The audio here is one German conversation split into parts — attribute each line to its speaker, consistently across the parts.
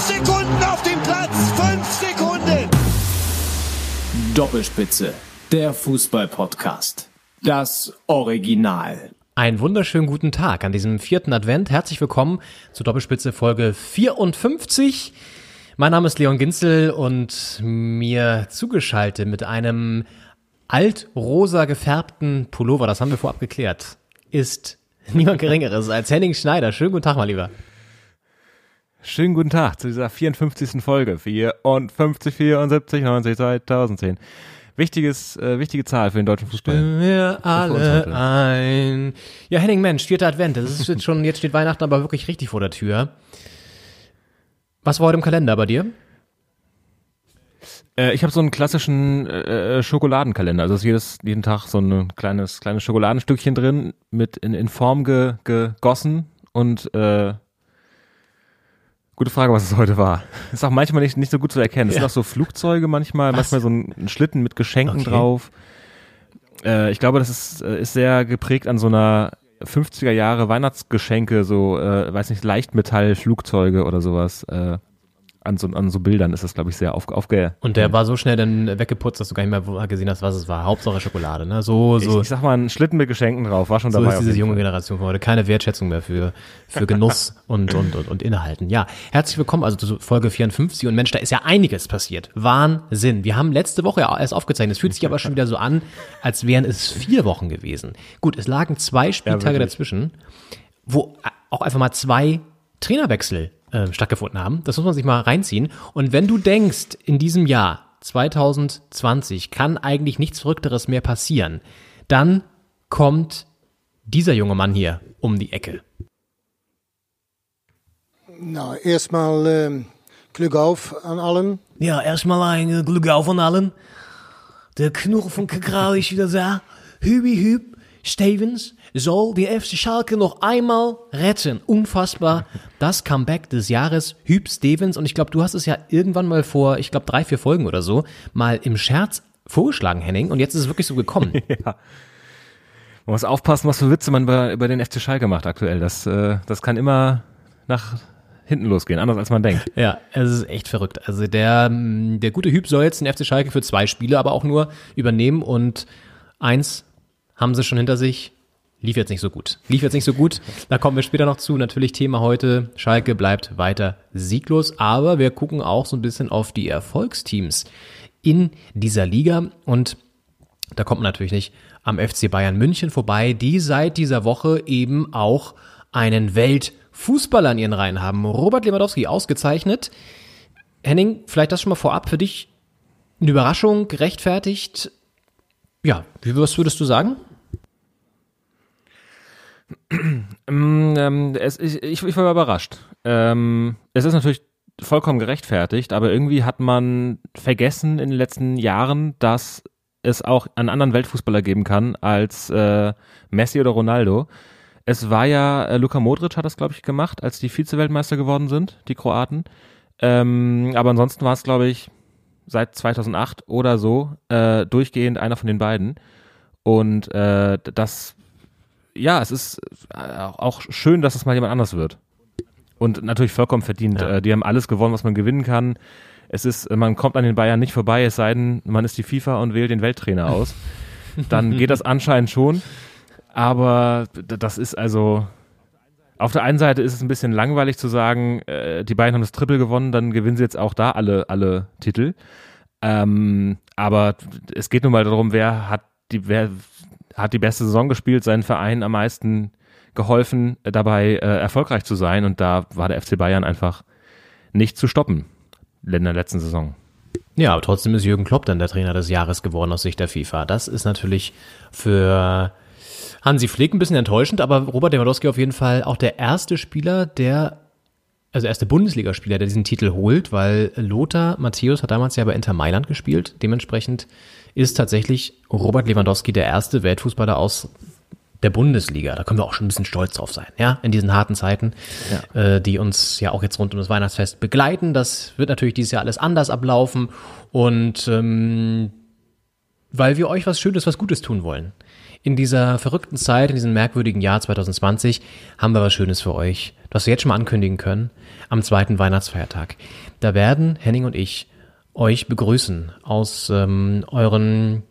Speaker 1: Fünf Sekunden auf dem Platz! Fünf Sekunden!
Speaker 2: Doppelspitze, der Fußball-Podcast. Das Original.
Speaker 3: Einen wunderschönen guten Tag an diesem vierten Advent. Herzlich willkommen zur Doppelspitze Folge 54. Mein Name ist Leon Ginzel und mir zugeschaltet mit einem altrosa gefärbten Pullover, das haben wir vorab geklärt, ist niemand Geringeres als Henning Schneider. Schönen guten Tag, mein Lieber.
Speaker 4: Schönen guten Tag zu dieser 54. Folge. 54, 74, 90, 2010. Wichtiges, äh, wichtige Zahl für den deutschen Fußball.
Speaker 3: Wir
Speaker 4: uns
Speaker 3: alle ein. Ja, Henning, Mensch, vierter Advent. Das ist jetzt schon, jetzt steht Weihnachten aber wirklich richtig vor der Tür. Was war heute im Kalender bei dir?
Speaker 4: Äh, ich habe so einen klassischen äh, Schokoladenkalender. Also ist jedes, jeden Tag so ein kleines, kleines Schokoladenstückchen drin, mit in, in Form ge, gegossen und äh, Gute Frage, was es heute war. Ist auch manchmal nicht, nicht so gut zu erkennen. Es
Speaker 3: Ja.
Speaker 4: sind auch so Flugzeuge manchmal,
Speaker 3: Was?
Speaker 4: manchmal so ein, Schlitten mit Geschenken
Speaker 3: Okay.
Speaker 4: drauf. Äh, ich glaube, das ist, äh, ist sehr geprägt an so einer 50er Jahre Weihnachtsgeschenke, so, äh, weiß nicht, Leichtmetall-Flugzeuge oder sowas. Äh, an, so, an so Bildern ist das, glaube ich, sehr auf, aufge...
Speaker 3: Und der war so schnell dann weggeputzt, dass du gar nicht mehr gesehen hast, was es war. Hauptsache Schokolade, ne? So,
Speaker 4: Ich,
Speaker 3: so,
Speaker 4: ich sag mal, ein Schlitten mit Geschenken drauf, war schon
Speaker 3: so
Speaker 4: dabei.
Speaker 3: ist
Speaker 4: auf
Speaker 3: diese junge. Generation von heute. Keine Wertschätzung mehr für, für Genuss und, und, und, und Inhalten. Ja, herzlich willkommen also zu Folge 54. Und Mensch, da ist ja einiges passiert. Wahnsinn. Wir haben letzte Woche ja erst aufgezeichnet. Es fühlt sich aber schon wieder so an, als wären es vier Wochen gewesen. Gut, es lagen zwei Spieltage
Speaker 4: wirklich.
Speaker 3: dazwischen, wo auch einfach mal zwei Trainerwechsel äh, stattgefunden haben. Das muss man sich mal reinziehen. Und wenn du denkst, in diesem Jahr 2020 kann eigentlich nichts Verrückteres mehr passieren, dann kommt dieser junge Mann hier um die Ecke.
Speaker 5: Nou, erstmal ähm, Glück auf an allen.
Speaker 6: Ja, erstmal ein äh, Glück auf an allen. Der Knuch von Kakao ist wieder da. Hübi Hüb Stevens soll die FC Schalke noch einmal retten. Unfassbar. Das Comeback des Jahres. Hüb Stevens. Und ich glaube, du hast es ja irgendwann mal vor, ich glaube, drei, vier Folgen oder so, mal im Scherz vorgeschlagen, Henning. Und jetzt ist es wirklich so gekommen.
Speaker 4: Man muss aufpassen, was für Witze man über, über den FC Schalke macht aktuell. Das, äh, das kann immer nach hinten losgehen, anders als man denkt.
Speaker 3: Ja, es ist echt verrückt. Also der, mm, der gute Hüb soll jetzt den FC Schalke für zwei Spiele aber auch nur übernehmen und eins haben sie schon hinter sich. Lief jetzt nicht so gut. Lief jetzt nicht so gut. Da kommen wir später noch zu. Natürlich Thema heute. Schalke bleibt weiter sieglos, aber wir gucken auch so ein bisschen auf die Erfolgsteams in dieser Liga und da kommt man natürlich nicht am FC Bayern München vorbei, die seit dieser Woche eben auch einen Weltfußballer in ihren Reihen haben. Robert Lewandowski ausgezeichnet. Henning, vielleicht das schon mal vorab für dich eine Überraschung, gerechtfertigt. Ja, was würdest du sagen?
Speaker 4: Mm, ähm, es, ich, ich, ich war überrascht. Ähm, es ist natürlich vollkommen gerechtfertigt, aber irgendwie hat man vergessen in den letzten Jahren, dass es auch einen anderen Weltfußballer geben kann als äh, Messi oder Ronaldo. Es war ja, äh, Luka Modric hat das, glaube ich, gemacht, als die Vize-Weltmeister geworden sind, die Kroaten. Ähm, aber ansonsten war es, glaube ich, seit 2008 oder so äh, durchgehend einer von den beiden. Und äh, das ja, es ist äh, auch schön, dass es mal jemand anders wird. Und natürlich vollkommen verdient.
Speaker 3: Ja.
Speaker 4: Äh, Die haben alles gewonnen, was man gewinnen kann. Es ist, man kommt an den Bayern nicht vorbei, es sei denn, man ist die FIFA und wählt den Welttrainer aus. Dann geht das anscheinend schon. Aber das ist also, auf der einen Seite ist es ein bisschen langweilig zu sagen, äh, die Bayern haben das Triple gewonnen, dann gewinnen sie jetzt auch da alle, alle Titel. Ähm, aber es geht nun mal darum, wer hat die, wer hat die beste Saison gespielt, seinen Verein am meisten geholfen, äh, dabei äh, erfolgreich zu sein. Und da war der FC Bayern einfach nicht zu stoppen in der letzten Saison.
Speaker 3: Ja, aber trotzdem ist Jürgen Klopp dann der Trainer des Jahres geworden aus Sicht der FIFA. Das ist natürlich für Hansi Flick ein bisschen enttäuschend, aber Robert Lewandowski auf jeden Fall auch der erste Spieler, der also erste Bundesligaspieler, der diesen Titel holt, weil Lothar Matthäus hat damals ja bei Inter Mailand gespielt. Dementsprechend ist tatsächlich Robert Lewandowski der erste Weltfußballer aus der Bundesliga. Da können wir auch schon ein bisschen stolz drauf sein, ja, in diesen harten Zeiten, äh, die uns ja auch jetzt rund um das Weihnachtsfest begleiten. Das wird natürlich dieses Jahr alles anders ablaufen und ähm, weil wir euch was Schönes, was Gutes tun wollen. In dieser verrückten Zeit, in diesem merkwürdigen Jahr 2020, haben wir was Schönes für euch, was wir jetzt schon mal ankündigen können, am zweiten Weihnachtsfeiertag. Da werden Henning und ich euch begrüßen aus ähm, euren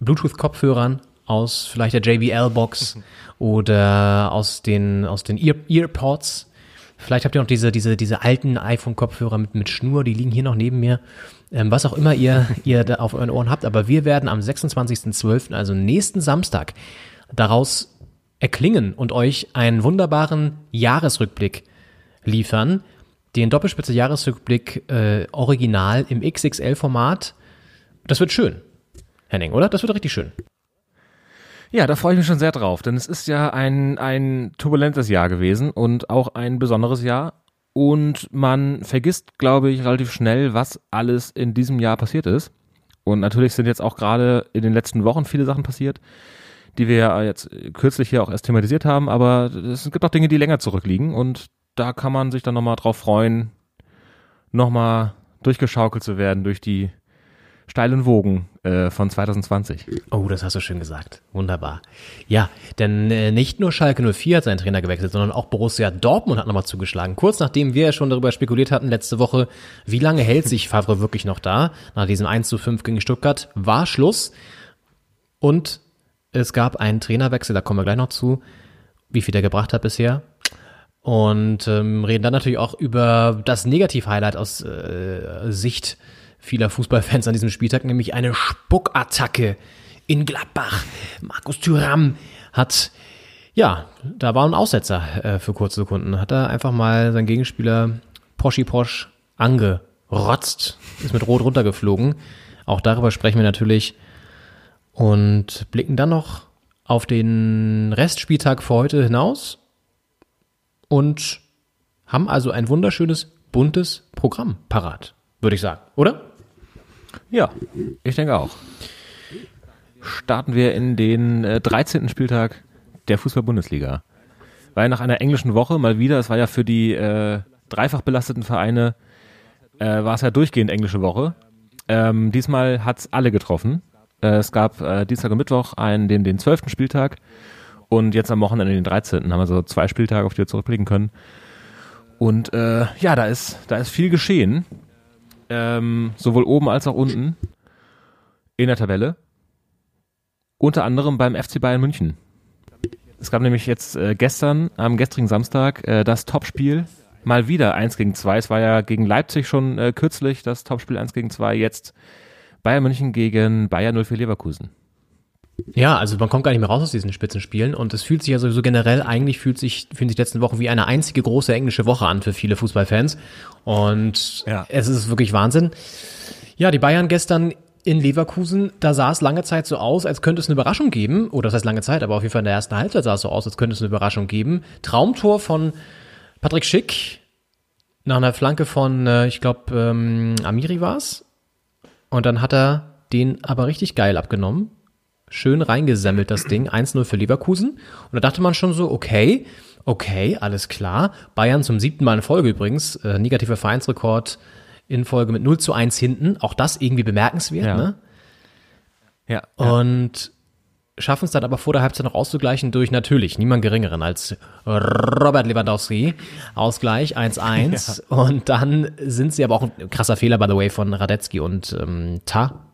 Speaker 3: Bluetooth-Kopfhörern, aus vielleicht der JBL-Box oder aus den, aus den Ear Earpods. Vielleicht habt ihr noch diese, diese, diese alten iPhone-Kopfhörer mit, mit Schnur, die liegen hier noch neben mir. Ähm, was auch immer ihr, ihr da auf euren Ohren habt. Aber wir werden am 26.12., also nächsten Samstag, daraus erklingen und euch einen wunderbaren Jahresrückblick liefern. Den Doppelspitze Jahresrückblick äh, original im XXL-Format. Das wird schön. Henning, oder? Das wird richtig schön.
Speaker 4: Ja, da freue ich mich schon sehr drauf, denn es ist ja ein, ein turbulentes Jahr gewesen und auch ein besonderes Jahr. Und man vergisst, glaube ich, relativ schnell, was alles in diesem Jahr passiert ist. Und natürlich sind jetzt auch gerade in den letzten Wochen viele Sachen passiert, die wir jetzt kürzlich hier auch erst thematisiert haben. Aber es gibt auch Dinge, die länger zurückliegen. Und da kann man sich dann nochmal drauf freuen, nochmal durchgeschaukelt zu werden durch die steilen Wogen äh, von 2020.
Speaker 3: Oh, das hast du schön gesagt. Wunderbar. Ja, denn äh, nicht nur Schalke 04 hat seinen Trainer gewechselt, sondern auch Borussia Dortmund hat nochmal zugeschlagen. Kurz nachdem wir ja schon darüber spekuliert hatten letzte Woche, wie lange hält sich Favre wirklich noch da? Nach diesem 1 zu 5 gegen Stuttgart war Schluss. Und es gab einen Trainerwechsel, da kommen wir gleich noch zu, wie viel der gebracht hat bisher. Und ähm, reden dann natürlich auch über das Negativ-Highlight aus äh, Sicht vieler Fußballfans an diesem Spieltag, nämlich eine Spuckattacke in Gladbach. Markus Thüram hat, ja, da war ein Aussetzer äh, für kurze Sekunden. Hat er einfach mal seinen Gegenspieler Poschi Posch angerotzt, ist mit Rot runtergeflogen. Auch darüber sprechen wir natürlich und blicken dann noch auf den Restspieltag für heute hinaus und haben also ein wunderschönes, buntes Programm parat, würde ich sagen, oder?
Speaker 4: Ja, ich denke auch. Starten wir in den äh, 13. Spieltag der Fußball-Bundesliga. Weil nach einer englischen Woche mal wieder, es war ja für die äh, dreifach belasteten Vereine, äh, war es ja durchgehend englische Woche. Ähm, diesmal hat es alle getroffen. Äh, es gab äh, Dienstag und Mittwoch einen, den, den 12. Spieltag und jetzt am Wochenende den 13. haben wir so zwei Spieltage, auf die wir zurückblicken können. Und äh, ja, da ist, da ist viel geschehen ähm, sowohl oben als auch unten in der Tabelle. Unter anderem beim FC Bayern München. Es gab nämlich jetzt äh, gestern, am gestrigen Samstag, äh, das Topspiel. Mal wieder 1 gegen 2. Es war ja gegen Leipzig schon äh, kürzlich das Topspiel 1 gegen 2. Jetzt Bayern München gegen Bayern 04 Leverkusen.
Speaker 3: Ja, also man kommt gar nicht mehr raus aus diesen Spitzenspielen und es fühlt sich ja sowieso generell, eigentlich fühlt sich, fühlen sich die letzten Wochen wie eine einzige große englische Woche an für viele Fußballfans und
Speaker 4: Ja.
Speaker 3: es ist wirklich Wahnsinn. Ja, die Bayern gestern in Leverkusen, da sah es lange Zeit so aus, als könnte es eine Überraschung geben, oder das heißt lange Zeit, aber auf jeden Fall in der ersten Halbzeit sah es so aus, als könnte es eine Überraschung geben. Traumtor von Patrick Schick nach einer Flanke von, äh, ich glaube, ähm, Amiri war's. Und dann hat er den aber richtig geil abgenommen schön reingesemmelt, das Ding. 1-0 für Leverkusen. Und da dachte man schon so, okay, okay, alles klar. Bayern zum siebten Mal in Folge übrigens. Äh, negativer Vereinsrekord in Folge mit 0 zu 1 hinten. Auch das irgendwie bemerkenswert,
Speaker 4: Ja.
Speaker 3: ne?
Speaker 4: Ja.
Speaker 3: Und schaffen es dann aber vor der Halbzeit noch auszugleichen durch natürlich niemand geringeren als Robert Lewandowski. Ausgleich 1-1. Und dann sind sie aber auch ein krasser Fehler, by the way, von Radetzky und ähm, Ta.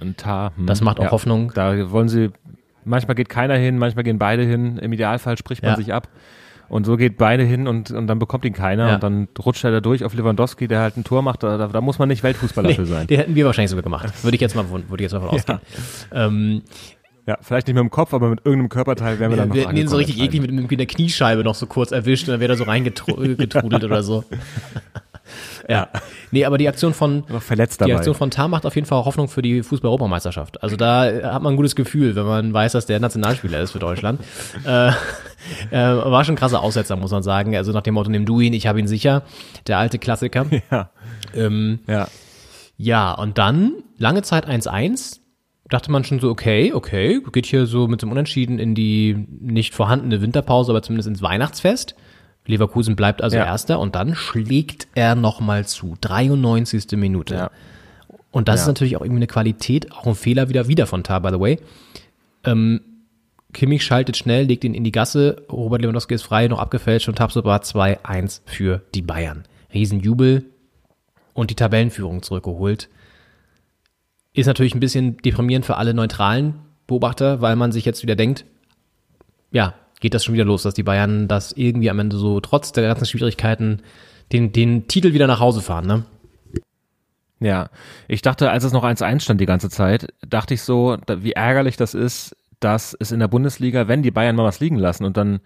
Speaker 4: Und Tar, hm,
Speaker 3: Das macht auch Hoffnung.
Speaker 4: Da wollen sie, manchmal geht keiner hin, manchmal gehen beide hin. Im Idealfall spricht man
Speaker 3: Ja.
Speaker 4: sich ab. Und so geht beide hin und, und dann bekommt ihn keiner.
Speaker 3: Ja.
Speaker 4: Und dann rutscht er da durch auf Lewandowski, der halt ein Tor macht. Da, da, da muss man nicht Weltfußballer für sein.
Speaker 3: Den hätten wir wahrscheinlich sogar gemacht. Würde ich jetzt mal, würde ich jetzt mal von ausgehen. Ähm,
Speaker 4: Ja, vielleicht nicht mit dem Kopf, aber mit irgendeinem Körperteil wären wir dann noch
Speaker 3: wir hätten ihn so richtig eklig mit, mit der Kniescheibe noch so kurz erwischt und dann wäre er so reingetrudelt oder so.
Speaker 4: Ja.
Speaker 3: Nee, aber die Aktion von
Speaker 4: verletzt
Speaker 3: die
Speaker 4: dabei.
Speaker 3: Aktion von Tam macht auf jeden Fall Hoffnung für die Fußball-Europameisterschaft. Also da äh, hat man ein gutes Gefühl, wenn man weiß, dass der Nationalspieler ist für Deutschland. äh, äh, war schon ein krasser Aussetzer, muss man sagen. Also nach dem Motto, nimm du ihn, ich habe ihn sicher. Der alte Klassiker.
Speaker 4: Ja.
Speaker 3: Ähm,
Speaker 4: Ja.
Speaker 3: ja, und dann lange Zeit 1-1. Dachte man schon so, okay, okay, geht hier so mit dem Unentschieden in die nicht vorhandene Winterpause, aber zumindest ins Weihnachtsfest. Leverkusen bleibt also
Speaker 4: Ja.
Speaker 3: Erster und dann schlägt er nochmal zu. 93. Minute.
Speaker 4: Ja.
Speaker 3: Und das
Speaker 4: Ja.
Speaker 3: ist natürlich auch irgendwie eine Qualität, auch ein Fehler wieder, wieder von Tar, by the way. Ähm, Kimmich schaltet schnell, legt ihn in die Gasse, Robert Lewandowski ist frei, noch abgefälscht und Tabsoba 2-1 für die Bayern. Riesenjubel und die Tabellenführung zurückgeholt. Ist natürlich ein bisschen deprimierend für alle neutralen Beobachter, weil man sich jetzt wieder denkt, ja, geht das schon wieder los, dass die Bayern das irgendwie am Ende so trotz der ganzen Schwierigkeiten den, den Titel wieder nach Hause fahren, ne?
Speaker 4: Ja, ich dachte, als es noch 1-1 stand die ganze Zeit, dachte ich so, wie ärgerlich das ist, dass es in der Bundesliga, wenn die Bayern mal was liegen lassen und dann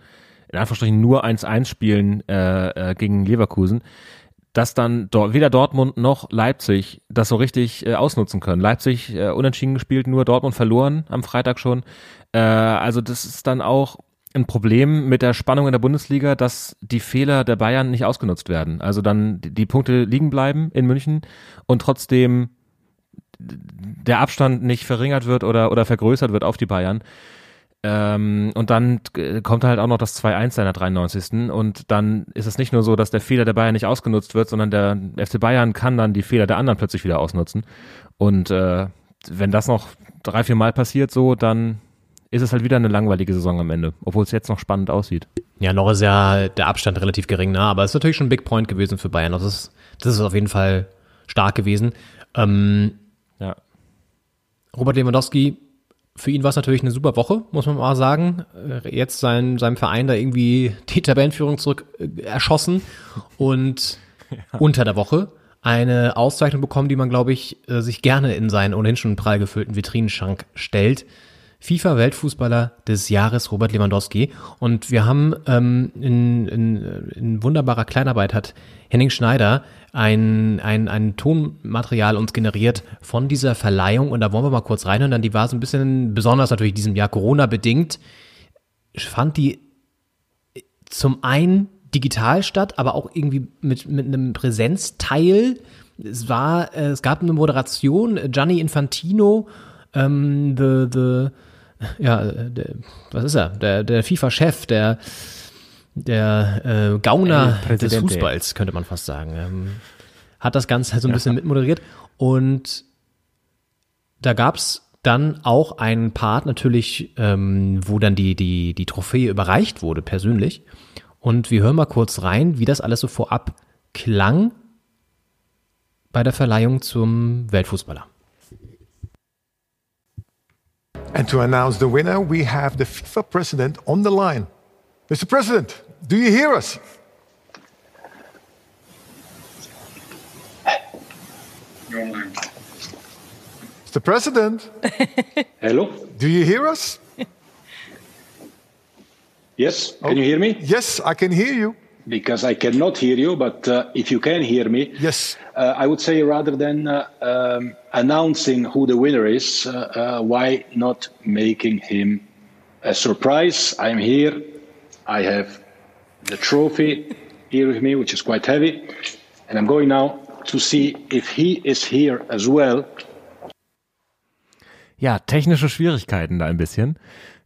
Speaker 4: in Anführungsstrichen nur 1-1 spielen äh, äh, gegen Leverkusen, dass dann dort, weder Dortmund noch Leipzig das so richtig äh, ausnutzen können. Leipzig äh, unentschieden gespielt, nur Dortmund verloren am Freitag schon. Äh, also das ist dann auch ein Problem mit der Spannung in der Bundesliga, dass die Fehler der Bayern nicht ausgenutzt werden. Also dann die, Punkte liegen bleiben in München und trotzdem der Abstand nicht verringert wird oder, oder vergrößert wird auf die Bayern. Ähm, und dann äh, kommt halt auch noch das 2-1 in der 93. Und dann ist es nicht nur so, dass der Fehler der Bayern nicht ausgenutzt wird, sondern der FC Bayern kann dann die Fehler der anderen plötzlich wieder ausnutzen. Und äh, wenn das noch drei, vier Mal passiert so, dann ist es halt wieder eine langweilige Saison am Ende, obwohl es jetzt noch spannend aussieht.
Speaker 3: Ja, noch ist ja der Abstand relativ gering, ne? aber es ist natürlich schon ein Big Point gewesen für Bayern. Das ist, das ist auf jeden Fall stark gewesen. Ähm,
Speaker 4: Ja.
Speaker 3: Robert Lewandowski, für ihn war es natürlich eine super Woche, muss man mal sagen. Äh, Jetzt sein, seinem Verein da irgendwie die Tabellenführung zurück äh, erschossen und unter der Woche eine Auszeichnung bekommen, die man, glaube ich, äh, sich gerne in seinen ohnehin schon prall gefüllten Vitrinenschrank stellt. FIFA-Weltfußballer des Jahres Robert Lewandowski. Und wir haben ähm, in, in, in wunderbarer Kleinarbeit hat Henning Schneider ein, ein, ein Tonmaterial uns generiert von dieser Verleihung. Und da wollen wir mal kurz reinhören. Dann die war so ein bisschen besonders natürlich diesem Jahr Corona-bedingt. Ich fand die zum einen digital statt, aber auch irgendwie mit, mit einem Präsenzteil. Es war, äh, es gab eine Moderation, Gianni Infantino, ähm, the, the, ja, äh, der, was ist er? Der, der FIFA-Chef, der, der äh, Gauner
Speaker 4: El
Speaker 3: des. Fußballs, könnte man fast sagen. Ähm, hat das Ganze halt so ein bisschen mitmoderiert. Und da gab's dann auch einen Part natürlich, ähm, wo dann die, die, die Trophäe überreicht wurde, persönlich. Und wir hören mal kurz rein, wie das alles so vorab klang bei der Verleihung zum Weltfußballer.
Speaker 7: And to announce the winner, we have the FIFA president on the line. Mr. President, do you hear us? Mr. President,
Speaker 8: Hello?
Speaker 7: do you hear us?
Speaker 8: Yes, can you hear me?
Speaker 7: Yes, I can hear you.
Speaker 8: Because I cannot hear you, but uh, if you can hear me,
Speaker 7: Yes.
Speaker 8: uh, I would say rather than uh, um, announcing who the winner is, uh, uh, why not making him a surprise? I'm here. I have the trophy here with me, which is quite heavy. And I'm going now to see if he is here as well.
Speaker 4: Ja, technische Schwierigkeiten da ein bisschen.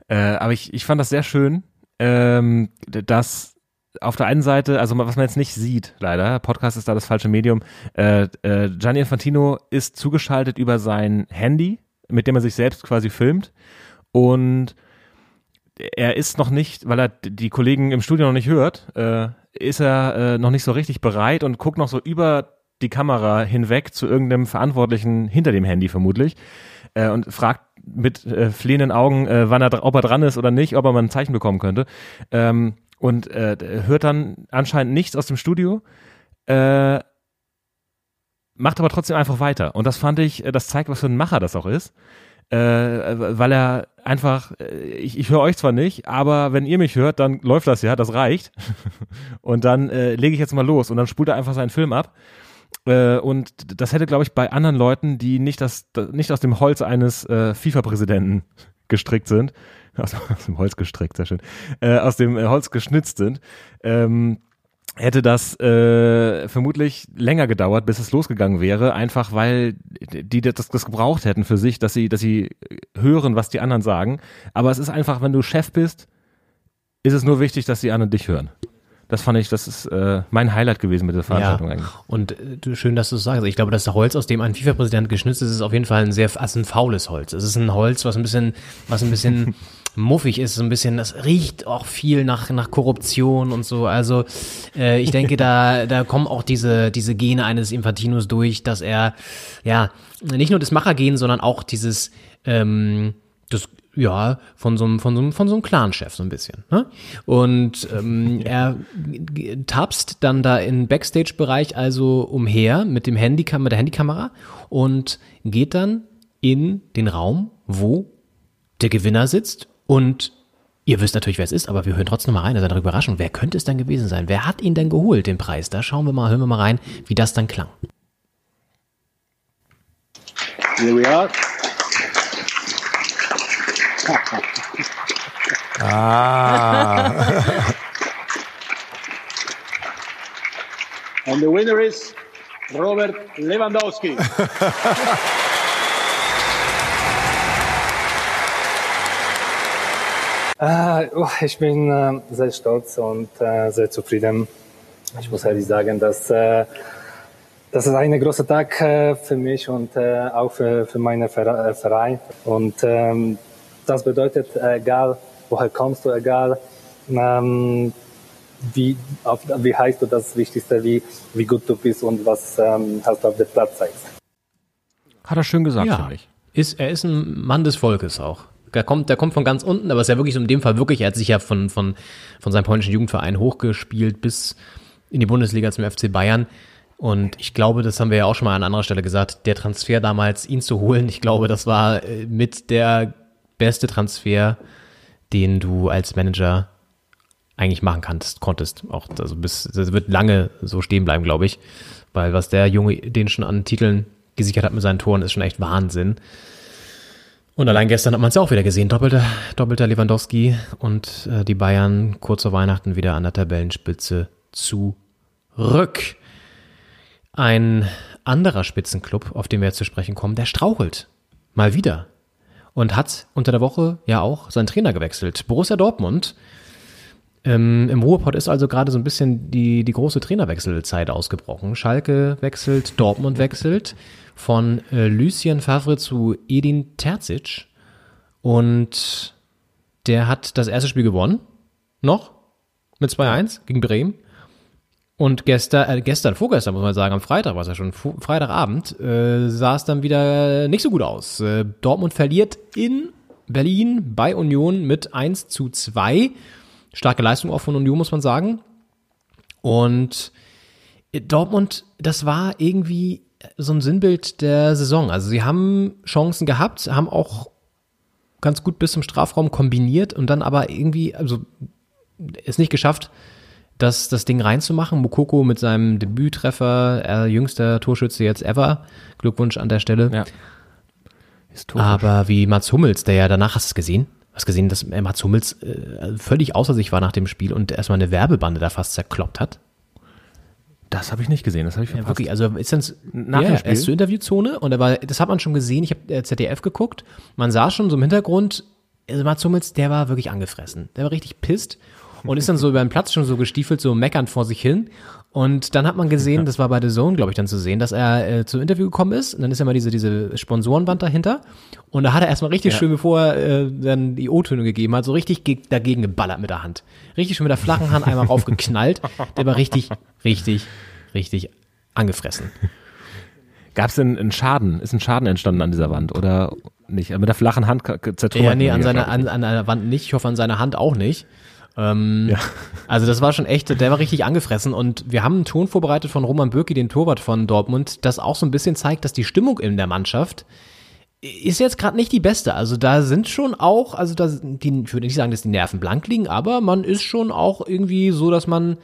Speaker 4: Äh, aber ich, ich fand das sehr schön, ähm, dass auf der einen Seite, also was man jetzt nicht sieht, leider, Podcast ist da das falsche Medium, äh, äh, Gianni Infantino ist zugeschaltet über sein Handy, mit dem er sich selbst quasi filmt und er ist noch nicht, weil er die Kollegen im Studio noch nicht hört, äh, ist er äh, noch nicht so richtig bereit und guckt noch so über die Kamera hinweg zu irgendeinem Verantwortlichen hinter dem Handy vermutlich äh, und fragt mit äh, flehenden Augen, äh, wann er, ob er dran ist oder nicht, ob er mal ein Zeichen bekommen könnte. Ähm, und äh, hört dann anscheinend nichts aus dem Studio, äh, macht aber trotzdem einfach weiter. Und das fand ich, äh, das zeigt, was für ein Macher das auch ist. Äh, weil er einfach, äh, ich, ich höre euch zwar nicht, aber wenn ihr mich hört, dann läuft das ja, das reicht. und dann äh, lege ich jetzt mal los und dann spult er einfach seinen Film ab. Äh, und das hätte, glaube ich, bei anderen Leuten, die nicht, das, nicht aus dem Holz eines äh, FIFA-Präsidenten gestrickt sind, aus, aus, dem Holz gestrickt, sehr schön, äh, aus dem äh, Holz geschnitzt sind, ähm, hätte das äh, vermutlich länger gedauert, bis es losgegangen wäre, einfach weil die das, das gebraucht hätten für sich, dass sie, dass sie hören, was die anderen sagen. Aber es ist einfach, wenn du Chef bist, ist es nur wichtig, dass die anderen dich hören. Das fand ich, das ist äh, mein Highlight gewesen mit der Veranstaltung
Speaker 3: ja.
Speaker 4: eigentlich.
Speaker 3: Und äh, schön, dass du es sagst. Ich glaube, das Holz, aus dem ein FIFA-Präsident geschnitzt ist, ist auf jeden Fall ein sehr, also ein faules Holz. Es ist ein Holz, was ein bisschen, was ein bisschen muffig ist, so ein bisschen, das riecht auch viel nach, nach Korruption und so. Also äh, ich denke, da, da kommen auch diese, diese Gene eines Infantinos durch, dass er ja nicht nur das Machergen, sondern auch dieses ähm, das ja, von so einem, von so einem, von so einem Clan-Chef so ein bisschen. Ne? Und ähm, er tapst dann da im Backstage-Bereich also umher mit dem Handy, mit der Handykamera und geht dann in den Raum, wo der Gewinner sitzt und Ihr wisst natürlich, wer es ist, aber wir hören trotzdem mal rein. Das ist eine Überraschung. Wer könnte es denn gewesen sein? Wer hat ihn denn geholt, den Preis? Da schauen wir mal, hören wir mal rein, wie das dann klang.
Speaker 8: Here we are.
Speaker 7: Ah.
Speaker 8: and the winner is Robert Lewandowski.
Speaker 9: Äh, oh, ich bin äh, sehr stolz und äh, sehr zufrieden. Ich muss ehrlich sagen, dass äh, das ist ein großer Tag äh, für mich und äh, auch für, für meinen Verein. Und ähm, das bedeutet, egal woher kommst du, egal ähm, wie, auf, wie heißt du das Wichtigste, wie, wie gut du bist und was ähm, hast du auf dem Platz zeigst.
Speaker 4: Hat er schön gesagt,
Speaker 3: ja.
Speaker 4: finde ich.
Speaker 3: Ist, er ist ein Mann des Volkes auch. Der kommt, der kommt von ganz unten, aber ist ja wirklich so in dem Fall wirklich, er hat sich ja von, von, von seinem polnischen Jugendverein hochgespielt bis in die Bundesliga zum FC Bayern. Und ich glaube, das haben wir ja auch schon mal an anderer Stelle gesagt, der Transfer damals, ihn zu holen, ich glaube, das war äh, mit der beste Transfer, den du als Manager eigentlich machen kannst, konntest. Auch, also bis, das wird lange so stehen bleiben, glaube ich. Weil was der Junge den schon an Titeln gesichert hat mit seinen Toren, ist schon echt Wahnsinn. Und allein gestern hat man es auch wieder gesehen. Doppelter, doppelter Lewandowski und äh, die Bayern kurz vor Weihnachten wieder an der Tabellenspitze zurück. Ein anderer Spitzenclub, auf den wir jetzt zu sprechen kommen, der strauchelt. Mal wieder. Und hat unter der Woche ja auch seinen Trainer gewechselt. Borussia Dortmund. Ähm, Im Ruhrpott ist also gerade so ein bisschen die, die große Trainerwechselzeit ausgebrochen. Schalke wechselt, Dortmund wechselt von äh, Lucien Favre zu Edin Terzic. Und der hat das erste Spiel gewonnen. Noch. Mit 2-1 gegen Bremen. Und gestern, äh, gestern, vorgestern muss man sagen, am Freitag war es ja schon, Freitagabend, äh, sah es dann wieder nicht so gut aus. Äh, Dortmund verliert in Berlin bei Union mit 1 zu 2. Starke Leistung auch von Union, muss man sagen. Und Dortmund, das war irgendwie so ein Sinnbild der Saison. Also sie haben Chancen gehabt, haben auch ganz gut bis zum Strafraum kombiniert und dann aber irgendwie, also es nicht geschafft, das, das Ding reinzumachen. Mukoko mit seinem Debüttreffer, er jüngster Torschütze jetzt ever. Glückwunsch an der Stelle.
Speaker 4: Ja.
Speaker 3: Aber wie Mats Hummels, der ja danach, hast du es gesehen? Hast gesehen, dass Mats Hummels äh, völlig außer sich war nach dem Spiel und erstmal eine Werbebande da fast zerkloppt hat?
Speaker 4: Das habe ich nicht gesehen, das habe ich verpasst.
Speaker 3: Ja, wirklich, also ist dann
Speaker 4: nach
Speaker 3: ja,
Speaker 4: dem Spiel?
Speaker 3: er ist zur Interviewzone und er war, das hat man schon gesehen, ich habe ZDF geguckt, man sah schon so im Hintergrund, also Mats Hummels, der war wirklich angefressen, der war richtig pisst und ist dann so über den Platz schon so gestiefelt, so meckernd vor sich hin. Und dann hat man gesehen, das war bei The Zone, glaube ich, dann zu sehen, dass er äh, zum Interview gekommen ist. Und dann ist ja mal diese, diese Sponsorenwand dahinter. Und da hat er erstmal richtig
Speaker 4: Ja.
Speaker 3: schön, bevor er äh, dann die O-Töne gegeben hat, so richtig ge dagegen geballert mit der Hand. Richtig schön mit der flachen Hand einmal raufgeknallt. Der war richtig, richtig, richtig angefressen.
Speaker 4: Gab es denn einen Schaden? Ist ein Schaden entstanden an dieser Wand oder nicht? Mit der flachen Hand zertrümmert
Speaker 3: Ja, nee, an
Speaker 4: ich.
Speaker 3: an, an der Wand nicht. Ich hoffe, an seiner Hand auch nicht. Ähm, Also das war schon echt, der war richtig angefressen und wir haben einen Ton vorbereitet von Roman Bürki, den Torwart von Dortmund, das auch so ein bisschen zeigt, dass die Stimmung in der Mannschaft ist jetzt gerade nicht die beste. Also da sind schon auch, also da die, ich würde nicht sagen, dass die Nerven blank liegen, aber man ist schon auch irgendwie so, dass man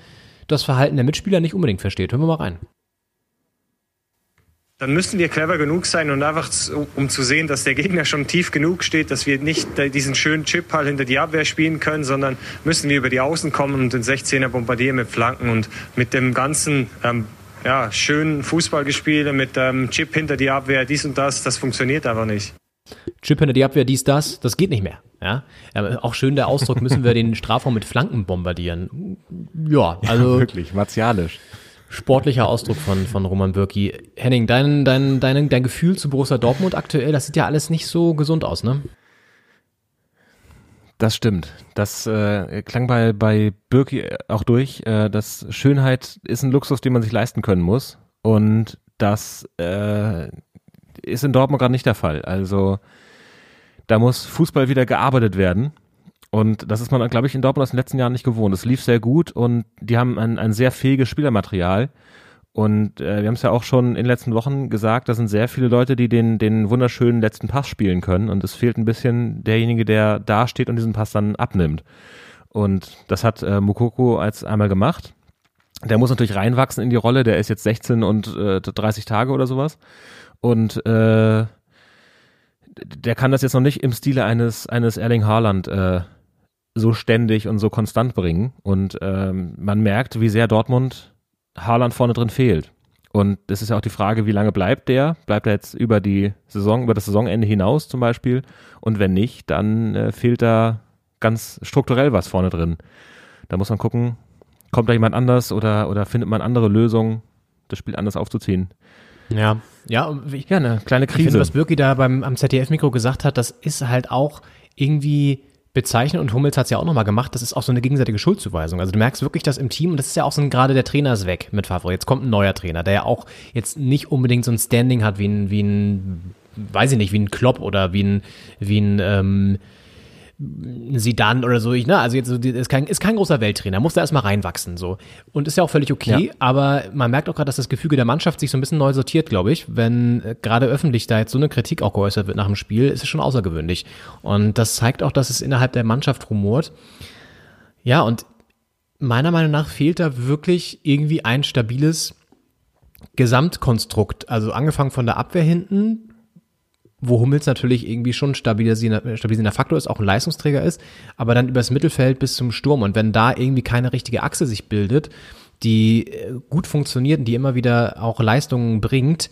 Speaker 3: das Verhalten der Mitspieler nicht unbedingt versteht. Hören wir mal rein.
Speaker 10: Dann müssen wir clever genug sein und einfach, zu, um zu sehen, dass der Gegner schon tief genug steht, dass wir nicht diesen schönen Chipball hinter die Abwehr spielen können, sondern müssen wir über die Außen kommen und den 16er bombardieren mit Flanken und mit dem ganzen ähm, ja, schönen Fußballgespiele mit ähm, Chip hinter die Abwehr, dies und das, das funktioniert einfach nicht.
Speaker 3: Chip hinter die Abwehr, dies, das, das geht nicht mehr. Ja, aber auch schön der Ausdruck, müssen wir den Strafraum mit Flanken bombardieren. Ja, also
Speaker 4: ja, wirklich martialisch.
Speaker 3: Sportlicher Ausdruck von, von Roman Bürki. Henning, dein, dein, dein, dein Gefühl zu Borussia Dortmund aktuell, das sieht ja alles nicht so gesund aus, ne?
Speaker 4: Das stimmt. Das äh, klang bei, bei Birki auch durch. Äh, dass Schönheit ist ein Luxus, den man sich leisten können muss. Und das äh, ist in Dortmund gerade nicht der Fall. Also da muss Fußball wieder gearbeitet werden. Und das ist man, glaube ich, in Dortmund aus den letzten Jahren nicht gewohnt. Es lief sehr gut und die haben ein, ein sehr fähiges Spielermaterial. Und äh, wir haben es ja auch schon in den letzten Wochen gesagt, da sind sehr viele Leute, die den, den wunderschönen letzten Pass spielen können. Und es fehlt ein bisschen derjenige, der da steht und diesen Pass dann abnimmt. Und das hat äh, Mukoko als einmal gemacht. Der muss natürlich reinwachsen in die Rolle. Der ist jetzt 16 und äh, 30 Tage oder sowas. Und äh, der kann das jetzt noch nicht im Stile eines, eines Erling Haaland äh, so ständig und so konstant bringen. Und ähm, man merkt, wie sehr Dortmund Haaland vorne drin fehlt. Und das ist ja auch die Frage, wie lange bleibt der? Bleibt er jetzt über die Saison, über das Saisonende hinaus zum Beispiel? Und wenn nicht, dann äh, fehlt da ganz strukturell was vorne drin. Da muss man gucken, kommt da jemand anders oder, oder findet man andere Lösungen, das Spiel anders aufzuziehen.
Speaker 3: Ja, ja,
Speaker 4: ja, eine kleine Krise. Ich
Speaker 3: finde, was Birki da beim am ZDF-Mikro gesagt hat, das ist halt auch irgendwie bezeichnen und Hummels hat es ja auch nochmal gemacht, das ist auch so eine gegenseitige Schuldzuweisung. Also du merkst wirklich, dass im Team, und das ist ja auch so ein, gerade der Trainer ist weg mit Favre. Jetzt kommt ein neuer Trainer, der ja auch jetzt nicht unbedingt so ein Standing hat wie ein, wie ein, weiß ich nicht, wie ein Klopp oder wie ein, wie ein, ähm, Sidan oder so, ich, ne, also jetzt ist kein, ist kein großer Welttrainer, muss da erstmal reinwachsen, so. Und ist ja auch völlig okay, ja. aber man merkt auch gerade, dass das Gefüge der Mannschaft sich so ein bisschen neu sortiert, glaube ich. Wenn äh, gerade öffentlich da jetzt so eine Kritik auch geäußert wird nach dem Spiel, ist es schon außergewöhnlich. Und das zeigt auch, dass es innerhalb der Mannschaft rumort. Ja, und meiner Meinung nach fehlt da wirklich irgendwie ein stabiles Gesamtkonstrukt. Also angefangen von der Abwehr hinten, wo Hummels natürlich irgendwie schon stabilisierender, stabilisierender Faktor ist, auch ein Leistungsträger ist, aber dann übers Mittelfeld bis zum Sturm. Und wenn da irgendwie keine richtige Achse sich bildet, die äh, gut funktioniert und die immer wieder auch Leistungen bringt,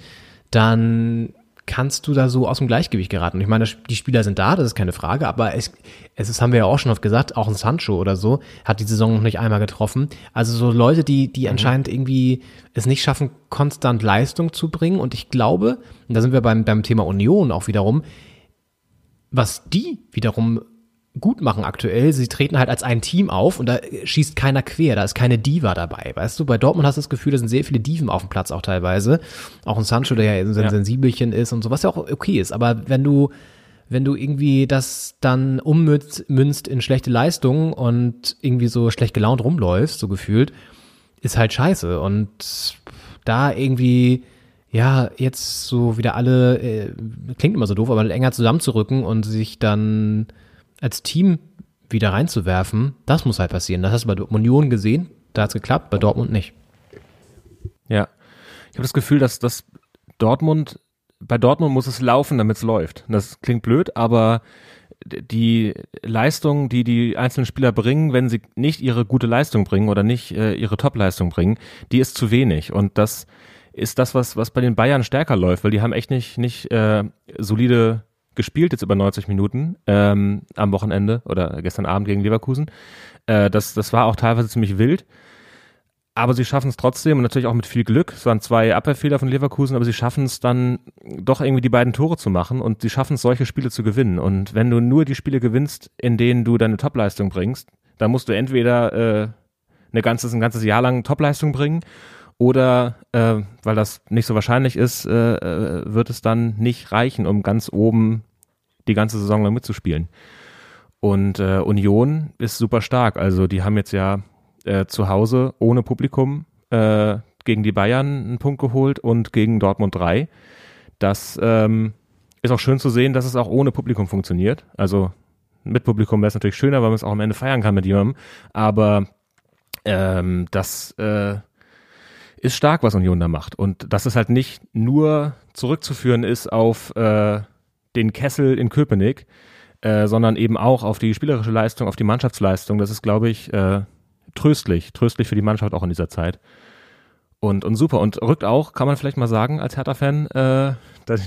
Speaker 3: dann kannst du da so aus dem Gleichgewicht geraten. Und ich meine, die Spieler sind da, das ist keine Frage, aber es, es ist, haben wir ja auch schon oft gesagt, auch ein Sancho oder so hat die Saison noch nicht einmal getroffen. Also so Leute, die, die mhm. anscheinend irgendwie es nicht schaffen, konstant Leistung zu bringen. Und ich glaube, und da sind wir beim, beim Thema Union auch wiederum, was die wiederum gut machen aktuell. Sie treten halt als ein Team auf und da schießt keiner quer, da ist keine Diva dabei. Weißt du, bei Dortmund hast du das Gefühl, da sind sehr viele Diven auf dem Platz auch teilweise. Auch ein Sancho, der ja so ein ja. Sensibelchen ist und so, was ja auch okay ist. Aber wenn du, wenn du irgendwie das dann ummünzt in schlechte Leistungen und irgendwie so schlecht gelaunt rumläufst, so gefühlt, ist halt scheiße. Und da irgendwie, ja, jetzt so wieder alle, äh, klingt immer so doof, aber enger zusammenzurücken und sich dann als Team wieder reinzuwerfen, das muss halt passieren. Das hast du bei Union gesehen, da hat es geklappt, bei Dortmund nicht.
Speaker 4: Ja, ich habe das Gefühl, dass, dass Dortmund, bei Dortmund muss es laufen, damit es läuft. Das klingt blöd, aber die Leistung, die die einzelnen Spieler bringen, wenn sie nicht ihre gute Leistung bringen oder nicht äh, ihre Top-Leistung bringen, die ist zu wenig. Und das ist das, was, was bei den Bayern stärker läuft, weil die haben echt nicht, nicht äh, solide gespielt, jetzt über 90 Minuten ähm, am Wochenende oder gestern Abend gegen Leverkusen. Äh, das, das war auch teilweise ziemlich wild. Aber sie schaffen es trotzdem und natürlich auch mit viel Glück. Es waren zwei Abwehrfehler von Leverkusen, aber sie schaffen es dann doch irgendwie die beiden Tore zu machen und sie schaffen es, solche Spiele zu gewinnen. Und wenn du nur die Spiele gewinnst, in denen du deine Topleistung bringst, dann musst du entweder äh, eine ganzes, ein ganzes Jahr lang Topleistung bringen oder äh, weil das nicht so wahrscheinlich ist, äh, äh, wird es dann nicht reichen, um ganz oben die ganze Saison lang mitzuspielen. Und äh, Union ist super stark. Also die haben jetzt ja äh, zu Hause ohne Publikum äh, gegen die Bayern einen Punkt geholt und gegen Dortmund drei. Das ähm, ist auch schön zu sehen, dass es auch ohne Publikum funktioniert. Also mit Publikum wäre es natürlich schöner, weil man es auch am Ende feiern kann mit jemandem. Aber ähm, das äh, ist stark, was Union da macht. Und dass es halt nicht nur zurückzuführen ist auf äh, den Kessel in Köpenick, äh, sondern eben auch auf die spielerische Leistung, auf die Mannschaftsleistung. Das ist, glaube ich, äh, tröstlich, tröstlich für die Mannschaft auch in dieser Zeit. Und, und super. Und rückt auch, kann man vielleicht mal sagen, als Hertha-Fan, äh,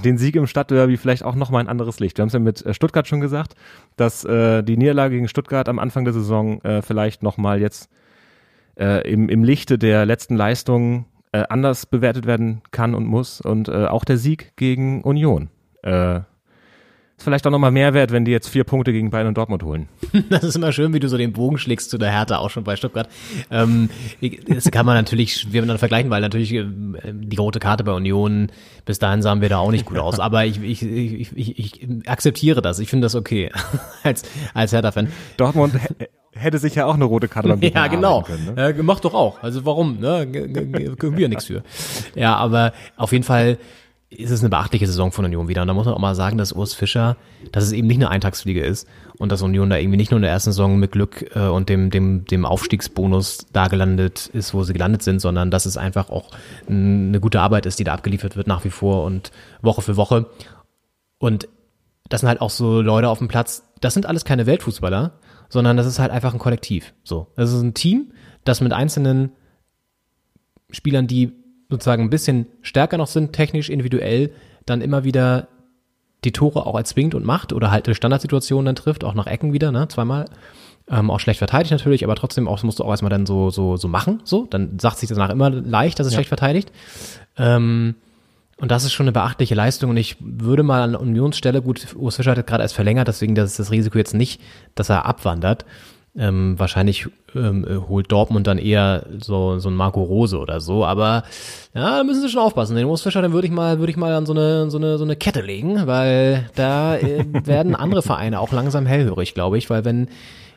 Speaker 4: den Sieg im Stadtderby vielleicht auch nochmal ein anderes Licht. Wir haben es ja mit äh, Stuttgart schon gesagt, dass äh, die Niederlage gegen Stuttgart am Anfang der Saison äh, vielleicht nochmal jetzt äh, im, im Lichte der letzten Leistungen äh, anders bewertet werden kann und muss. Und äh, auch der Sieg gegen Union. Äh, ist vielleicht auch nochmal mehr wert, wenn die jetzt vier Punkte gegen Bayern und Dortmund holen.
Speaker 3: Das ist immer schön, wie du so den Bogen schlägst zu der Härte, auch schon bei Stuttgart. Ähm, das kann man natürlich schwer miteinander vergleichen, weil natürlich äh, die rote Karte bei Union, bis dahin sahen wir da auch nicht gut aus. Aber ich, ich, ich, ich, ich akzeptiere das. Ich finde das okay als, als Hertha-Fan.
Speaker 4: Dortmund hätte sich ja auch eine rote Karte beim
Speaker 3: Ja, genau. Können, ne? äh, macht doch auch. Also warum? Ne? Können wir ja nichts für. Ja, aber auf jeden Fall ist es eine beachtliche Saison von Union wieder. Und da muss man auch mal sagen, dass Urs Fischer, dass es eben nicht eine Eintagsfliege ist und dass Union da irgendwie nicht nur in der ersten Saison mit Glück äh, und dem, dem, dem Aufstiegsbonus da gelandet ist, wo sie gelandet sind, sondern dass es einfach auch eine gute Arbeit ist, die da abgeliefert wird nach wie vor und Woche für Woche. Und das sind halt auch so Leute auf dem Platz, das sind alles keine Weltfußballer, sondern das ist halt einfach ein Kollektiv. So. Das ist ein Team, das mit einzelnen Spielern, die sozusagen ein bisschen stärker noch sind, technisch, individuell, dann immer wieder die Tore auch erzwingt und macht oder halt eine Standardsituation dann trifft, auch nach Ecken wieder, ne, zweimal. Ähm, auch schlecht verteidigt natürlich, aber trotzdem auch, musst du auch erstmal dann so, so, so machen, so. Dann sagt sich danach immer leicht, dass es ja. schlecht verteidigt. Ähm, und das ist schon eine beachtliche Leistung. Und ich würde mal an Unionsstelle, gut, Urs Fischer hat gerade erst verlängert, deswegen das ist das Risiko jetzt nicht, dass er abwandert. Ähm, wahrscheinlich ähm, holt Dortmund dann eher so, so ein Marco Rose oder so, aber ja, müssen sie schon aufpassen. Den Urs Fischer, den würde ich mal, würde ich mal an so eine, so eine, so eine Kette legen, weil da äh, werden andere Vereine auch langsam hellhörig, glaube ich, weil wenn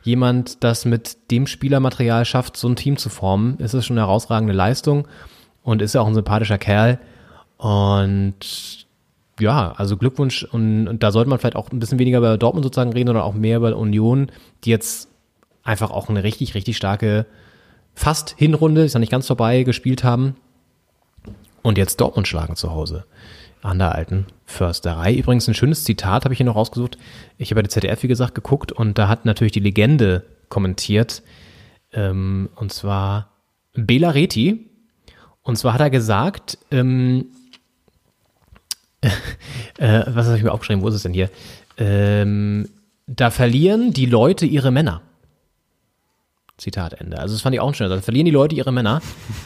Speaker 3: jemand das mit dem Spielermaterial schafft, so ein Team zu formen, ist es schon eine herausragende Leistung und ist ja auch ein sympathischer Kerl und ja, also Glückwunsch und, und da sollte man vielleicht auch ein bisschen weniger über Dortmund sozusagen reden oder auch mehr über Union, die jetzt einfach auch eine richtig, richtig starke fast Hinrunde, ist ja nicht ganz vorbei, gespielt haben. Und jetzt Dortmund schlagen zu Hause an der alten Försterei. Übrigens ein schönes Zitat habe ich hier noch rausgesucht. Ich habe bei der ZDF, wie gesagt, geguckt und da hat natürlich die Legende kommentiert. Ähm, und zwar Bela Reti. Und zwar hat er gesagt, ähm, äh, was habe ich mir aufgeschrieben? Wo ist es denn hier? Ähm, da verlieren die Leute ihre Männer. Zitat Ende. Also das fand ich auch schön. Dann verlieren die Leute ihre Männer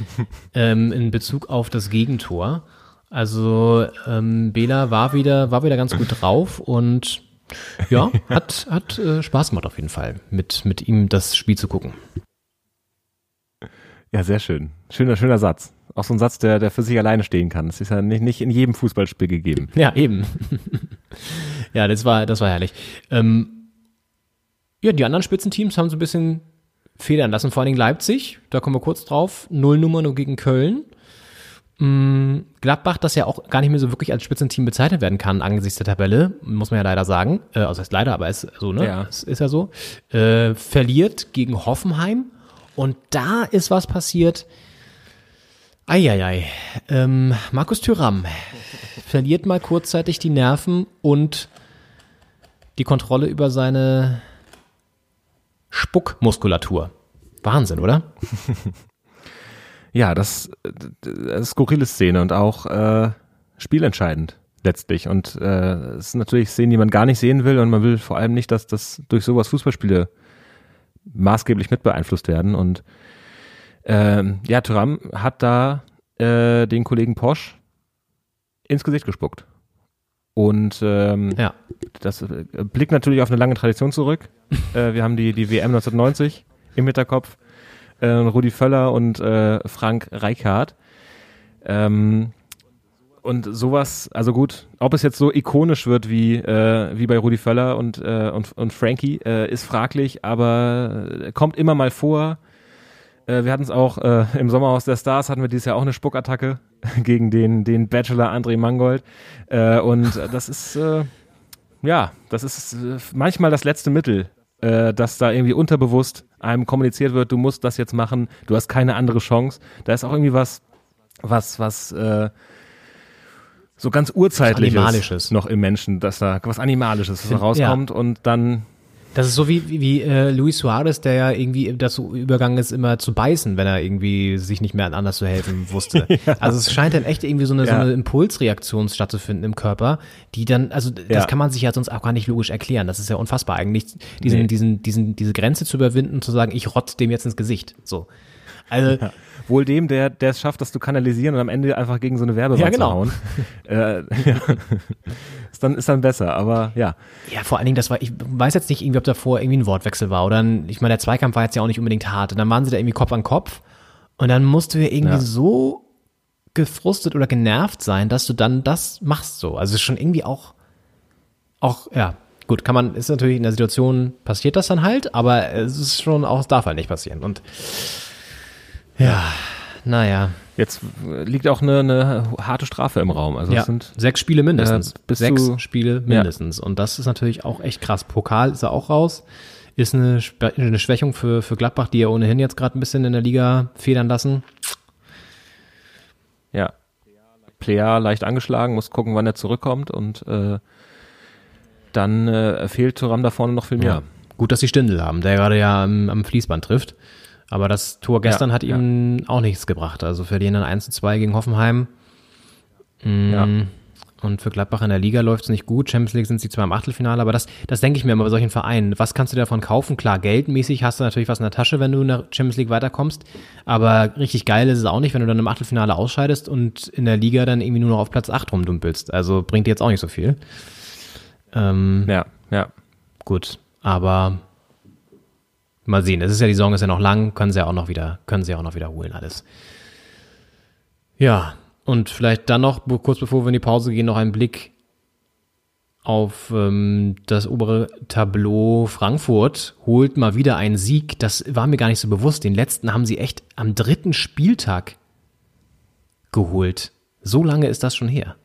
Speaker 3: ähm, in Bezug auf das Gegentor. Also ähm, Bela war wieder, war wieder ganz gut drauf und ja, hat, hat äh, Spaß gemacht auf jeden Fall, mit, mit ihm das Spiel zu gucken.
Speaker 4: Ja, sehr schön. Schöner, schöner Satz. Auch so ein Satz, der, der für sich alleine stehen kann. Das ist ja nicht, nicht in jedem Fußballspiel gegeben.
Speaker 3: Ja, eben. ja, das war, das war herrlich. Ähm, ja, die anderen Spitzenteams haben so ein bisschen federn lassen, vor allen Dingen Leipzig, da kommen wir kurz drauf, null Nummer nur gegen Köln. Mm, Gladbach, das ja auch gar nicht mehr so wirklich als Spitzenteam bezeichnet werden kann angesichts der Tabelle, muss man ja leider sagen. Äh, also heißt leider, aber ist so, ne? Ja. Es ist ja so. Äh, verliert gegen Hoffenheim und da ist was passiert. Eieiei. Ähm, Markus Thüram verliert mal kurzzeitig die Nerven und die Kontrolle über seine Spuckmuskulatur. Wahnsinn, oder?
Speaker 4: ja, das, das ist skurrile Szene und auch äh, spielentscheidend letztlich. Und äh, es ist natürlich Szenen, die man gar nicht sehen will und man will vor allem nicht, dass das durch sowas Fußballspiele maßgeblich mit beeinflusst werden. Und äh, ja, Thuram hat da äh, den Kollegen Posch ins Gesicht gespuckt. Und ähm, ja. das äh, blickt natürlich auf eine lange Tradition zurück. äh, wir haben die, die WM 1990 im Hinterkopf. Äh, Rudi Völler und äh, Frank Reichardt. Ähm, und sowas, also gut, ob es jetzt so ikonisch wird wie, äh, wie bei Rudi Völler und, äh, und, und Frankie, ist fraglich, aber kommt immer mal vor. Wir hatten es auch im Sommerhaus der Stars, hatten wir dieses Jahr auch eine Spuckattacke gegen den, den Bachelor André Mangold. Äh, und das ist, äh, ja, das ist äh, manchmal das letzte Mittel, äh, dass da irgendwie unterbewusst einem kommuniziert wird, du musst das jetzt machen, du hast keine andere Chance. Da ist auch irgendwie was was, was äh, so ganz urzeitliches noch im Menschen, dass da was Animalisches was rauskommt und dann
Speaker 3: Das ist so wie, wie, wie äh, Luis Suarez, der ja irgendwie dazu übergegangen ist, immer zu beißen, wenn er irgendwie sich nicht mehr anders zu helfen wusste. Also es scheint dann echt irgendwie so eine, so
Speaker 4: Ja.
Speaker 3: eine Impulsreaktion stattzufinden im Körper, die dann, also das
Speaker 4: Ja.
Speaker 3: kann man sich ja sonst auch gar nicht logisch erklären. Das ist ja unfassbar eigentlich, diesen,
Speaker 4: Nee.
Speaker 3: diesen, diesen, diese Grenze zu überwinden und zu sagen, ich rotz dem jetzt ins Gesicht. So. Also,
Speaker 4: Ja. Wohl dem, der der es schafft, das zu kanalisieren und am Ende einfach gegen so eine Werbewand
Speaker 3: Ja, genau.
Speaker 4: zu hauen. äh, ja. Ist, dann, ist dann besser, aber ja.
Speaker 3: Ja, vor allen Dingen, das war, ich weiß jetzt nicht irgendwie, ob davor irgendwie ein Wortwechsel war oder ein, ich meine, der Zweikampf war jetzt ja auch nicht unbedingt hart. Und dann waren sie da irgendwie Kopf an Kopf und dann musst du ja irgendwie
Speaker 4: Ja.
Speaker 3: so gefrustet oder genervt sein, dass du dann das machst so. Also es ist schon irgendwie auch, auch, ja, gut, kann man, ist natürlich in der Situation passiert das dann halt, aber es ist schon auch, es darf halt nicht passieren. Und ja, naja.
Speaker 4: Jetzt liegt auch eine, eine harte Strafe im Raum. Also
Speaker 3: ja,
Speaker 4: sind
Speaker 3: sechs Spiele mindestens.
Speaker 4: Äh, bis
Speaker 3: sechs
Speaker 4: zu-
Speaker 3: Spiele
Speaker 4: Ja.
Speaker 3: mindestens. Und das ist natürlich auch echt krass. Pokal ist er auch raus. Ist eine, eine Schwächung für, für Gladbach, die ja ohnehin jetzt gerade ein bisschen in der Liga federn lassen.
Speaker 4: Ja. Plea leicht angeschlagen, muss gucken, wann er zurückkommt und äh, dann äh, fehlt Thuram da vorne noch viel mehr.
Speaker 3: Ja. Gut, dass sie Stindel haben, der gerade ja am, am Fließband trifft. Aber das Tor gestern
Speaker 4: Ja,
Speaker 3: hat ihm auch nichts gebracht. Also verlieren dann 1 zu 2 gegen Hoffenheim. Mm,
Speaker 4: Ja.
Speaker 3: Und für Gladbach in der Liga läuft es nicht gut. Champions League sind sie zwar im Achtelfinale, aber das, das denke ich mir immer bei solchen Vereinen. Was kannst du davon kaufen? Klar, geldmäßig hast du natürlich was in der Tasche, wenn du in der Champions League weiterkommst. Aber richtig geil ist es auch nicht, wenn du dann im Achtelfinale ausscheidest und in der Liga dann irgendwie nur noch auf Platz 8 rumdumpelst. Also bringt dir jetzt auch nicht so viel. Ähm,
Speaker 4: Ja, ja.
Speaker 3: Gut, aber mal sehen. Es ist ja die Saison ist ja noch lang, können sie ja auch noch wieder, können sie ja auch noch wiederholen alles. Ja, und vielleicht dann noch kurz bevor wir in die Pause gehen noch ein Blick auf ähm, das obere Tableau. Frankfurt holt mal wieder einen Sieg. Das war mir gar nicht so bewusst. Den letzten haben sie echt am dritten Spieltag geholt. So lange ist das schon her.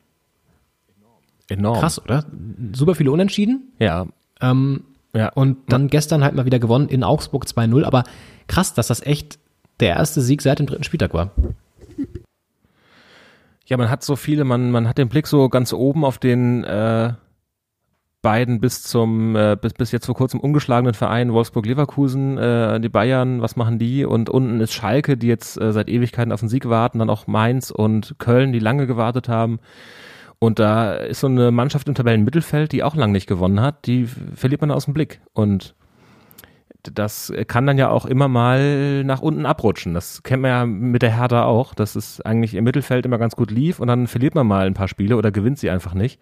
Speaker 4: Enorm.
Speaker 3: Krass, oder? Super viele Unentschieden.
Speaker 4: Ja.
Speaker 3: Ähm,
Speaker 4: ja.
Speaker 3: Und dann gestern halt mal wieder gewonnen in Augsburg 2-0. Aber krass, dass das echt der erste Sieg seit dem dritten Spieltag war.
Speaker 4: Ja, man hat so viele, man, man hat den Blick so ganz oben auf den äh, beiden bis zum, äh, bis, bis jetzt vor kurzem ungeschlagenen Verein Wolfsburg-Leverkusen, äh, die Bayern, was machen die? Und unten ist Schalke, die jetzt äh, seit Ewigkeiten auf den Sieg warten, dann auch Mainz und Köln, die lange gewartet haben. Und da ist so eine Mannschaft im Tabellenmittelfeld, die auch lang nicht gewonnen hat, die verliert man aus dem Blick. Und das kann dann ja auch immer mal nach unten abrutschen. Das kennt man ja mit der Hertha auch, dass es eigentlich im Mittelfeld immer ganz gut lief und dann verliert man mal ein paar Spiele oder gewinnt sie einfach nicht.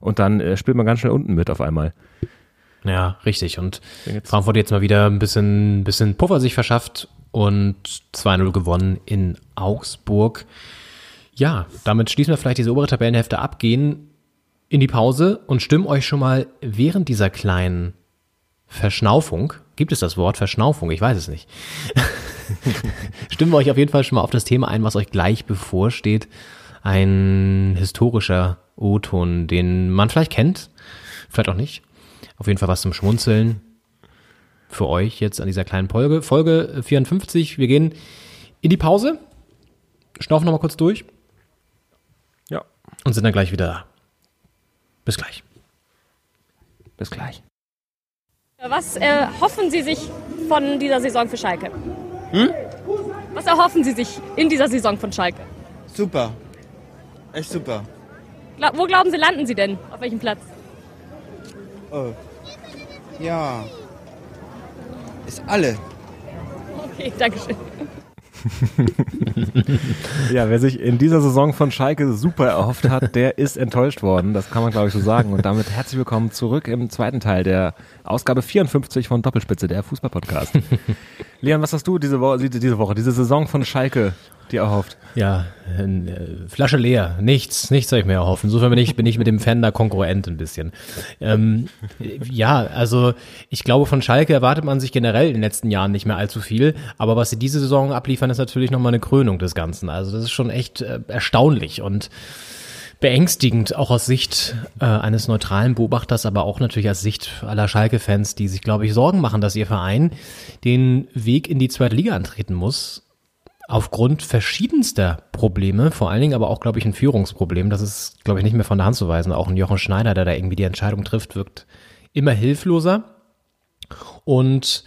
Speaker 4: Und dann äh, spielt man ganz schnell unten mit auf einmal.
Speaker 3: Ja, richtig. Und Frankfurt jetzt mal wieder ein bisschen, bisschen Puffer sich verschafft und 2-0 gewonnen in Augsburg. Ja, damit schließen wir vielleicht diese obere Tabellenhälfte ab, gehen in die Pause und stimmen euch schon mal während dieser kleinen Verschnaufung, gibt es das Wort Verschnaufung? Ich weiß es nicht. stimmen wir euch auf jeden Fall schon mal auf das Thema ein, was euch gleich bevorsteht. Ein historischer O-Ton, den man vielleicht kennt, vielleicht auch nicht. Auf jeden Fall was zum Schmunzeln für euch jetzt an dieser kleinen Folge. Folge 54. Wir gehen in die Pause, schnaufen nochmal kurz durch. Und sind dann gleich wieder da. Bis gleich.
Speaker 4: Bis gleich.
Speaker 11: Was äh, hoffen Sie sich von dieser Saison für Schalke?
Speaker 12: Hm?
Speaker 11: Was erhoffen Sie sich in dieser Saison von Schalke?
Speaker 12: Super. Echt super.
Speaker 11: Gla wo glauben Sie, landen Sie denn? Auf welchem Platz?
Speaker 12: Oh. Ja. Ist alle.
Speaker 11: Okay, Dankeschön.
Speaker 4: Ja, wer sich in dieser Saison von Schalke super erhofft hat, der ist enttäuscht worden. Das kann man, glaube ich, so sagen. Und damit herzlich willkommen zurück im zweiten Teil der Ausgabe 54 von Doppelspitze, der Fußball-Podcast. Leon, was hast du diese Woche, diese Woche, diese Saison von Schalke dir erhofft?
Speaker 3: Ja, äh, Flasche leer. Nichts, nichts soll ich mir erhoffen. Insofern bin ich, bin ich mit dem Fan da konkurrent ein bisschen. Ähm, ja, also ich glaube, von Schalke erwartet man sich generell in den letzten Jahren nicht mehr allzu viel. Aber was sie diese Saison abliefern, ist natürlich nochmal eine Krönung des Ganzen. Also das ist schon echt äh, erstaunlich und beängstigend, auch aus Sicht äh, eines neutralen Beobachters, aber auch natürlich aus Sicht aller Schalke-Fans, die sich, glaube ich, Sorgen machen, dass ihr Verein den Weg in die zweite Liga antreten muss aufgrund verschiedenster Probleme, vor allen Dingen aber auch, glaube ich, ein Führungsproblem, das ist, glaube ich, nicht mehr von der Hand zu weisen. Auch ein Jochen Schneider, der da irgendwie die Entscheidung trifft, wirkt immer hilfloser. Und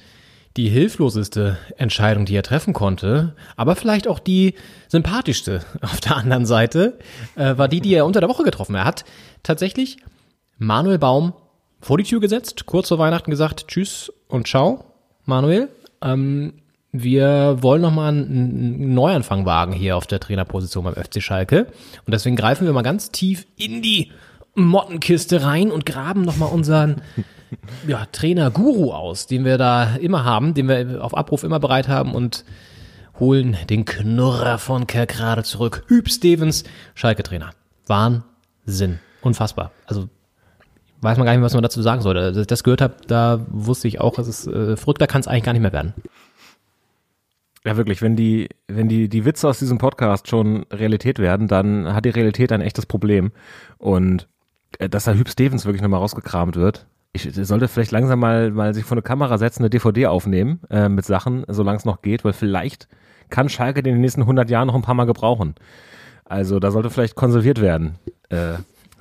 Speaker 3: die hilfloseste Entscheidung, die er treffen konnte, aber vielleicht auch die sympathischste auf der anderen Seite, äh, war die, die er unter der Woche getroffen hat. Er hat tatsächlich Manuel Baum vor die Tür gesetzt, kurz vor Weihnachten gesagt, tschüss und ciao, Manuel. Ähm, wir wollen nochmal einen Neuanfang wagen hier auf der Trainerposition beim FC Schalke. Und deswegen greifen wir mal ganz tief in die Mottenkiste rein und graben nochmal unseren ja, Trainer-Guru aus, den wir da immer haben, den wir auf Abruf immer bereit haben und holen den Knurrer von Kerkrade zurück. Hüb Stevens, Schalke-Trainer. Wahnsinn. Unfassbar. Also weiß man gar nicht, was man dazu sagen soll. Als ich das gehört habe, da wusste ich auch, es ist äh, verrückter kann es eigentlich gar nicht mehr werden.
Speaker 4: Ja, wirklich, wenn die, wenn die, die Witze aus diesem Podcast schon Realität werden, dann hat die Realität ein echtes Problem. Und äh, dass da Hüb Stevens wirklich nochmal rausgekramt wird, ich sollte vielleicht langsam mal, mal sich vor eine Kamera setzen, eine DVD aufnehmen äh, mit Sachen, solange es noch geht, weil vielleicht kann Schalke in den nächsten 100 Jahren noch ein paar Mal gebrauchen. Also da sollte vielleicht konserviert werden. Äh,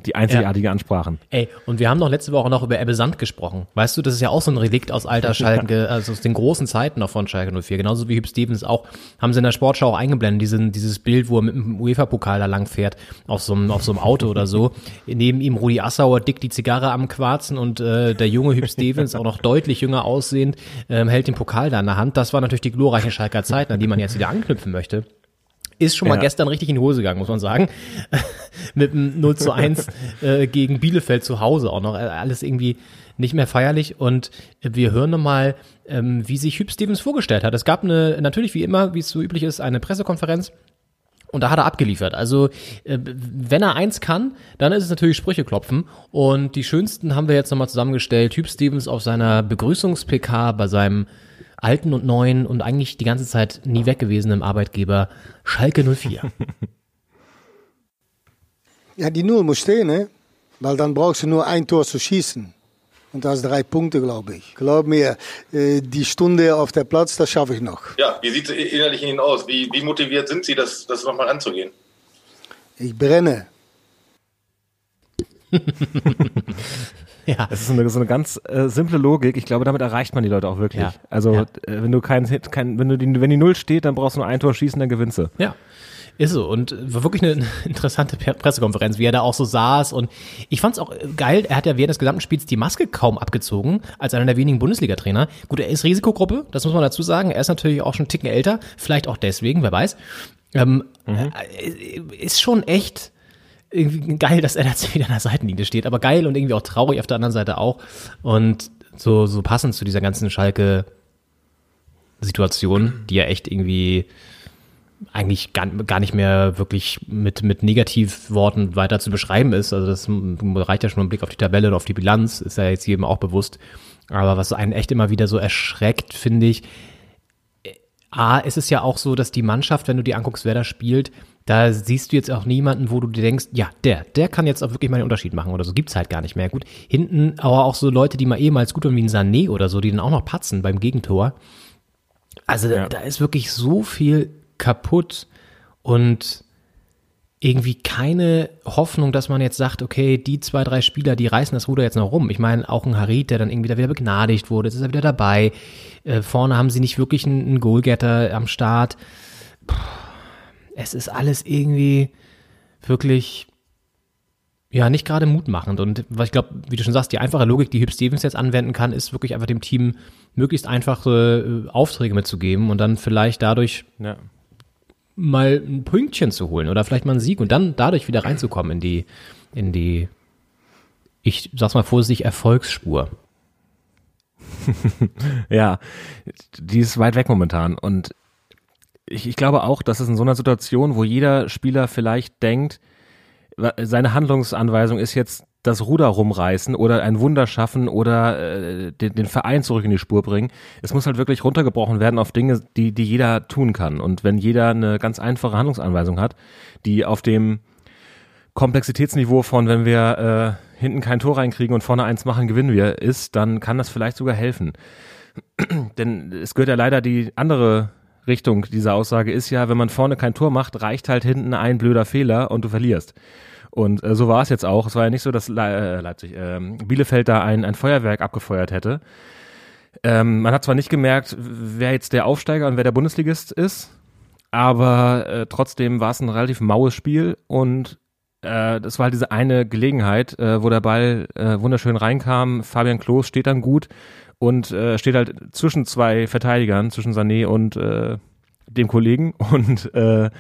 Speaker 4: die einzigartige ja. Ansprachen.
Speaker 3: Ey, und wir haben doch letzte Woche noch über Ebbe Sand gesprochen. Weißt du, das ist ja auch so ein Relikt aus alter Schalke, also aus den großen Zeiten noch von Schalke 04. Genauso wie Hüb Stevens auch, haben sie in der Sportschau auch eingeblendet, diesen, dieses Bild, wo er mit dem UEFA-Pokal da lang fährt, auf so, einem, auf so einem Auto oder so. Neben ihm Rudi Assauer dick die Zigarre am Quarzen und äh, der junge Hüb Stevens, auch noch deutlich jünger aussehend, ähm, hält den Pokal da in der Hand. Das war natürlich die glorreiche Schalker Zeit, an die man jetzt wieder anknüpfen möchte ist schon mal ja. gestern richtig in die Hose gegangen, muss man sagen. Mit einem 0 zu 1 äh, gegen Bielefeld zu Hause auch noch. Äh, alles irgendwie nicht mehr feierlich. Und wir hören nochmal, ähm, wie sich Hüb Stevens vorgestellt hat. Es gab eine, natürlich wie immer, wie es so üblich ist, eine Pressekonferenz. Und da hat er abgeliefert. Also, äh, wenn er eins kann, dann ist es natürlich Sprüche klopfen. Und die schönsten haben wir jetzt nochmal zusammengestellt. Hüb Stevens auf seiner Begrüßungs-PK bei seinem alten und neuen und eigentlich die ganze Zeit nie weg gewesenen Arbeitgeber Schalke 04.
Speaker 5: Ja, die Null muss stehen, ne? Weil dann brauchst du nur ein Tor zu schießen. Und das drei Punkte, glaube ich. Glaub mir, äh, die Stunde auf der Platz, das schaffe ich noch.
Speaker 13: Ja, wie sieht es innerlich in Ihnen aus? Wie, wie motiviert sind Sie, das, das nochmal anzugehen?
Speaker 5: Ich brenne.
Speaker 4: Ja. Das ist eine, so eine ganz äh, simple Logik. Ich glaube, damit erreicht man die Leute auch wirklich. Ja. Also, ja. Äh, wenn du kein Hit, kein, wenn du die, wenn die Null steht, dann brauchst du nur ein Tor schießen, dann gewinnst du.
Speaker 3: Ja. Ist so. Und war wirklich eine interessante Pressekonferenz, wie er da auch so saß. Und ich fand's auch geil. Er hat ja während des gesamten Spiels die Maske kaum abgezogen, als einer der wenigen Bundesliga-Trainer. Gut, er ist Risikogruppe, das muss man dazu sagen. Er ist natürlich auch schon einen Ticken älter. Vielleicht auch deswegen, wer weiß. Ähm, mhm. Äh, ist schon echt irgendwie geil, dass er jetzt wieder an der Seitenlinie steht, aber geil und irgendwie auch traurig auf der anderen Seite auch. Und so, so passend zu dieser ganzen Schalke-Situation, die ja echt irgendwie eigentlich gar, gar nicht mehr wirklich mit, mit Negativworten weiter zu beschreiben ist. Also das reicht ja schon ein Blick auf die Tabelle und auf die Bilanz, ist ja jetzt jedem auch bewusst. Aber was einen echt immer wieder so erschreckt, finde ich, A, ist es ja auch so, dass die Mannschaft, wenn du die anguckst, wer da spielt, da siehst du jetzt auch niemanden, wo du dir denkst, ja, der, der kann jetzt auch wirklich mal einen Unterschied machen oder so. Gibt's halt gar nicht mehr. Gut, hinten aber auch so Leute, die mal ehemals gut waren wie ein Sané oder so, die dann auch noch patzen beim Gegentor. Also ja. da, da ist wirklich so viel kaputt und irgendwie keine Hoffnung, dass man jetzt sagt, okay, die zwei, drei Spieler, die reißen das Ruder jetzt noch rum. Ich meine, auch ein Harit, der dann irgendwie da wieder begnadigt wurde, jetzt ist er wieder dabei. Äh, vorne haben sie nicht wirklich einen, einen Goalgetter am Start. Puh es ist alles irgendwie wirklich ja, nicht gerade mutmachend. Und was ich glaube, wie du schon sagst, die einfache Logik, die Hüb Stevens jetzt anwenden kann, ist wirklich einfach dem Team möglichst einfache äh, Aufträge mitzugeben und dann vielleicht dadurch ja. mal ein Pünktchen zu holen oder vielleicht mal einen Sieg und dann dadurch wieder reinzukommen in die, in die, ich sag's mal vorsichtig, Erfolgsspur.
Speaker 4: ja, die ist weit weg momentan und ich, ich glaube auch, dass es in so einer Situation, wo jeder Spieler vielleicht denkt, seine Handlungsanweisung ist jetzt das Ruder rumreißen oder ein Wunder schaffen oder äh, den, den Verein zurück in die Spur bringen. Es muss halt wirklich runtergebrochen werden auf Dinge, die, die jeder tun kann. Und wenn jeder eine ganz einfache Handlungsanweisung hat, die auf dem Komplexitätsniveau von, wenn wir äh, hinten kein Tor reinkriegen und vorne eins machen, gewinnen wir, ist, dann kann das vielleicht sogar helfen. Denn es gehört ja leider die andere Richtung dieser Aussage ist ja, wenn man vorne kein Tor macht, reicht halt hinten ein blöder Fehler und du verlierst. Und äh, so war es jetzt auch. Es war ja nicht so, dass Le äh, Leipzig, ähm, Bielefeld da ein, ein Feuerwerk abgefeuert hätte. Ähm, man hat zwar nicht gemerkt, wer jetzt der Aufsteiger und wer der Bundesligist ist, aber äh, trotzdem war es ein relativ maues Spiel und äh, das war halt diese eine Gelegenheit, äh, wo der Ball äh, wunderschön reinkam. Fabian Klos steht dann gut und äh, steht halt zwischen zwei Verteidigern, zwischen Sané und äh, dem Kollegen und äh,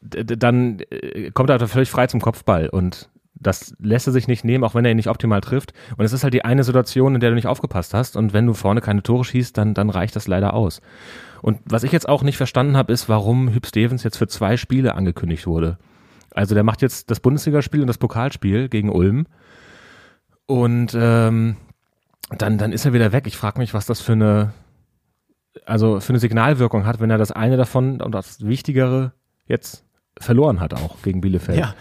Speaker 4: dann äh, kommt er völlig frei zum Kopfball und das lässt er sich nicht nehmen, auch wenn er ihn nicht optimal trifft. Und es ist halt die eine Situation, in der du nicht aufgepasst hast. Und wenn du vorne keine Tore schießt, dann, dann reicht das leider aus. Und was ich jetzt auch nicht verstanden habe, ist, warum Hüb Stevens jetzt für zwei Spiele angekündigt wurde. Also der macht jetzt das Bundesligaspiel und das Pokalspiel gegen Ulm. Und ähm, dann, dann ist er wieder weg. Ich frage mich, was das für eine, also für eine Signalwirkung hat, wenn er das eine davon und das Wichtigere jetzt verloren hat auch gegen Bielefeld.
Speaker 3: Ja.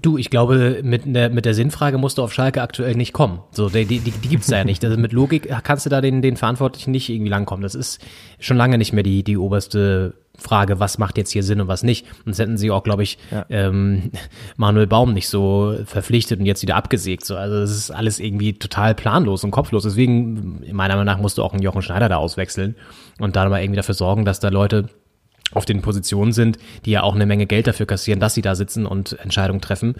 Speaker 3: Du, ich glaube, mit der, mit der Sinnfrage musst du auf Schalke aktuell nicht kommen. So, die, die, die gibt's da ja nicht. Also mit Logik kannst du da den, den Verantwortlichen nicht irgendwie langkommen. Das ist schon lange nicht mehr die, die oberste Frage, was macht jetzt hier Sinn und was nicht. Und das hätten sie auch, glaube ich, ähm, Manuel Baum nicht so verpflichtet und jetzt wieder abgesägt. So, also das ist alles irgendwie total planlos und kopflos. Deswegen, meiner Meinung nach, musst du auch einen Jochen Schneider da auswechseln und da mal irgendwie dafür sorgen, dass da Leute auf den Positionen sind, die ja auch eine Menge Geld dafür kassieren, dass sie da sitzen und Entscheidungen treffen,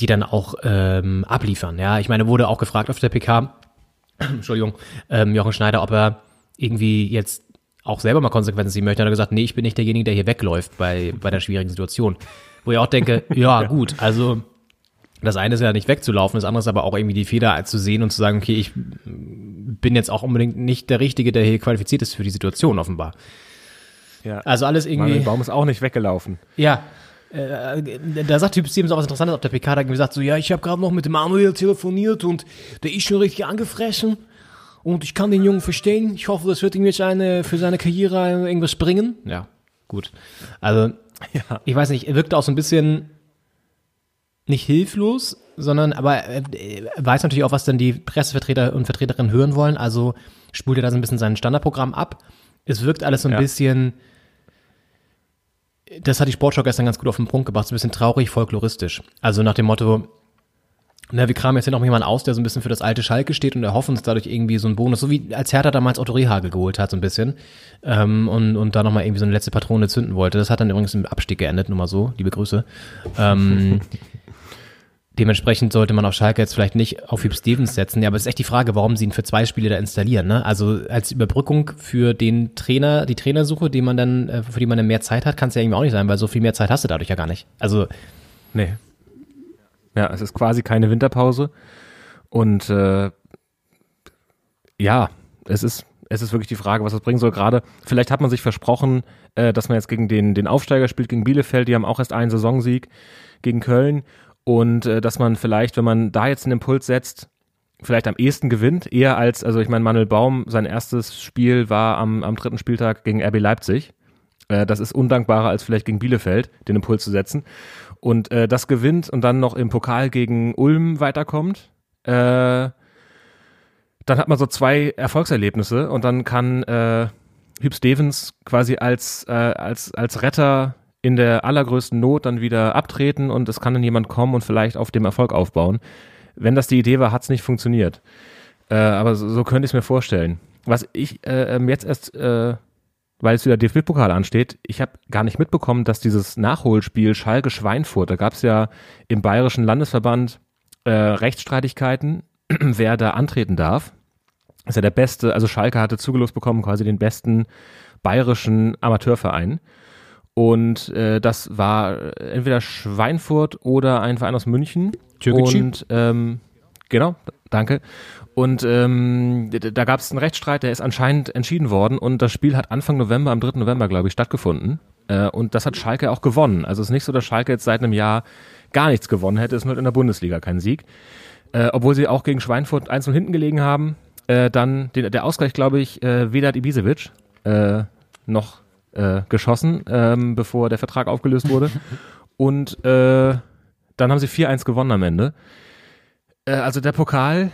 Speaker 3: die dann auch ähm, abliefern. Ja, ich meine, wurde auch gefragt auf der PK, Entschuldigung, ähm, Jochen Schneider, ob er irgendwie jetzt auch selber mal Konsequenzen ziehen möchte. Hat er gesagt, nee, ich bin nicht derjenige, der hier wegläuft bei, bei der schwierigen Situation. Wo ich auch denke, ja, gut, also das eine ist ja nicht wegzulaufen, das andere ist aber auch irgendwie die Feder zu sehen und zu sagen, okay, ich bin jetzt auch unbedingt nicht der Richtige, der hier qualifiziert ist für die Situation offenbar.
Speaker 4: Ja.
Speaker 3: Also alles irgendwie.
Speaker 4: Manuel Baum ist auch nicht weggelaufen.
Speaker 3: Ja. Äh, da sagt Typ Stevens auch was Interessantes auf der PK, da hat gesagt so, ja, ich habe gerade noch mit dem Manuel telefoniert und der ist schon richtig angefressen und ich kann den Jungen verstehen. Ich hoffe, das wird ihm jetzt eine, für seine Karriere irgendwas bringen. Ja, gut. Also,
Speaker 4: ja.
Speaker 3: ich weiß nicht, er wirkte auch so ein bisschen nicht hilflos, sondern aber er weiß natürlich auch, was dann die Pressevertreter und Vertreterinnen hören wollen. Also spult er da so ein bisschen sein Standardprogramm ab. Es wirkt alles so ein
Speaker 4: Ja.
Speaker 3: bisschen, das hat die Sportschau gestern ganz gut auf den Punkt gebracht, so ein bisschen traurig, folkloristisch. Also nach dem Motto, na, wir kramen jetzt hier noch jemanden aus, der so ein bisschen für das alte Schalke steht und erhoffen uns dadurch irgendwie so einen Bonus, so wie als Hertha damals Otto Rehagel geholt hat, so ein bisschen, ähm, und, und da nochmal irgendwie so eine letzte Patrone zünden wollte. Das hat dann übrigens im Abstieg geendet, nur mal so, liebe Grüße. Ähm, dementsprechend sollte man auf Schalke jetzt vielleicht nicht auf Hüb Stevens setzen. Ja, aber es ist echt die Frage, warum sie ihn für zwei Spiele da installieren. Ne? Also als Überbrückung für den Trainer, die Trainersuche, die man dann, äh, für die man dann mehr Zeit hat, kann es ja irgendwie auch nicht sein, weil so viel mehr Zeit hast du dadurch ja gar nicht. Also
Speaker 4: Nee. Ja, es ist quasi keine Winterpause. Und äh, ja, es ist, es ist wirklich die Frage, was das bringen soll. Gerade, vielleicht hat man sich versprochen, äh, dass man jetzt gegen den, den Aufsteiger spielt, gegen Bielefeld, die haben auch erst einen Saisonsieg gegen Köln. Und äh, dass man vielleicht, wenn man da jetzt einen Impuls setzt, vielleicht am ehesten gewinnt, eher als, also ich meine, Manuel Baum, sein erstes Spiel war am, am dritten Spieltag gegen RB Leipzig. Äh, das ist undankbarer als vielleicht gegen Bielefeld, den Impuls zu setzen. Und äh, das gewinnt und dann noch im Pokal gegen Ulm weiterkommt. Äh, dann hat man so zwei Erfolgserlebnisse und dann kann äh, Hüb Stevens quasi als, äh, als, als Retter in der allergrößten Not dann wieder abtreten und es kann dann jemand kommen und vielleicht auf dem Erfolg aufbauen. Wenn das die Idee war, hat es nicht funktioniert. Äh, aber so, so könnte ich es mir vorstellen. Was ich äh, ähm, jetzt erst, äh, weil es wieder DFB-Pokal ansteht, ich habe gar nicht mitbekommen, dass dieses Nachholspiel Schalke-Schweinfurt, da gab es ja im Bayerischen Landesverband äh, Rechtsstreitigkeiten, wer da antreten darf. Das ist ja der beste, also Schalke hatte zugelost bekommen, quasi den besten bayerischen Amateurverein. Und äh, das war entweder Schweinfurt oder ein Verein aus München.
Speaker 3: Türkgücü.
Speaker 4: Und ähm, genau, danke. Und ähm, da gab es einen Rechtsstreit, der ist anscheinend entschieden worden und das Spiel hat Anfang November, am 3. November, glaube ich, stattgefunden. Äh, und das hat Schalke auch gewonnen. Also es ist nicht so, dass Schalke jetzt seit einem Jahr gar nichts gewonnen hätte. Es ist nur in der Bundesliga kein Sieg. Äh, obwohl sie auch gegen Schweinfurt einzeln hinten gelegen haben. Äh, dann den, der Ausgleich, glaube ich, äh, Vedat Ibisevic äh, noch äh, geschossen, ähm, bevor der Vertrag aufgelöst wurde. Und äh, dann haben sie 4-1 gewonnen am Ende. Äh, also der Pokal,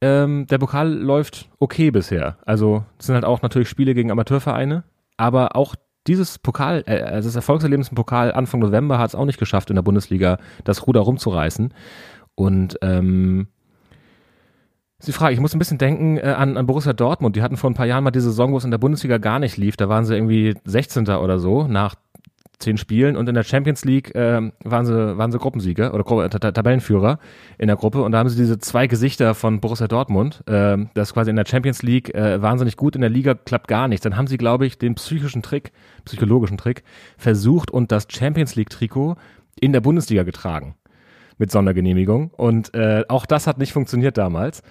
Speaker 4: ähm, der Pokal läuft okay bisher. Also es sind halt auch natürlich Spiele gegen Amateurvereine, aber auch dieses Pokal, äh, also das Erfolgserlebnis im Pokal Anfang November hat es auch nicht geschafft, in der Bundesliga das Ruder rumzureißen. Und ähm, ist die Frage, ich muss ein bisschen denken äh, an, an Borussia Dortmund. Die hatten vor ein paar Jahren mal die Saison, wo es in der Bundesliga gar nicht lief. Da waren sie irgendwie 16. oder so nach zehn Spielen und in der Champions League äh, waren sie waren sie Gruppensieger oder Tab- Tabellenführer in der Gruppe und da haben sie diese zwei Gesichter von Borussia Dortmund, äh, das quasi in der Champions League äh, wahnsinnig gut, in der Liga klappt gar nichts. Dann haben sie, glaube ich, den psychischen Trick, psychologischen Trick versucht und das Champions League Trikot in der Bundesliga getragen mit Sondergenehmigung und äh, auch das hat nicht funktioniert damals.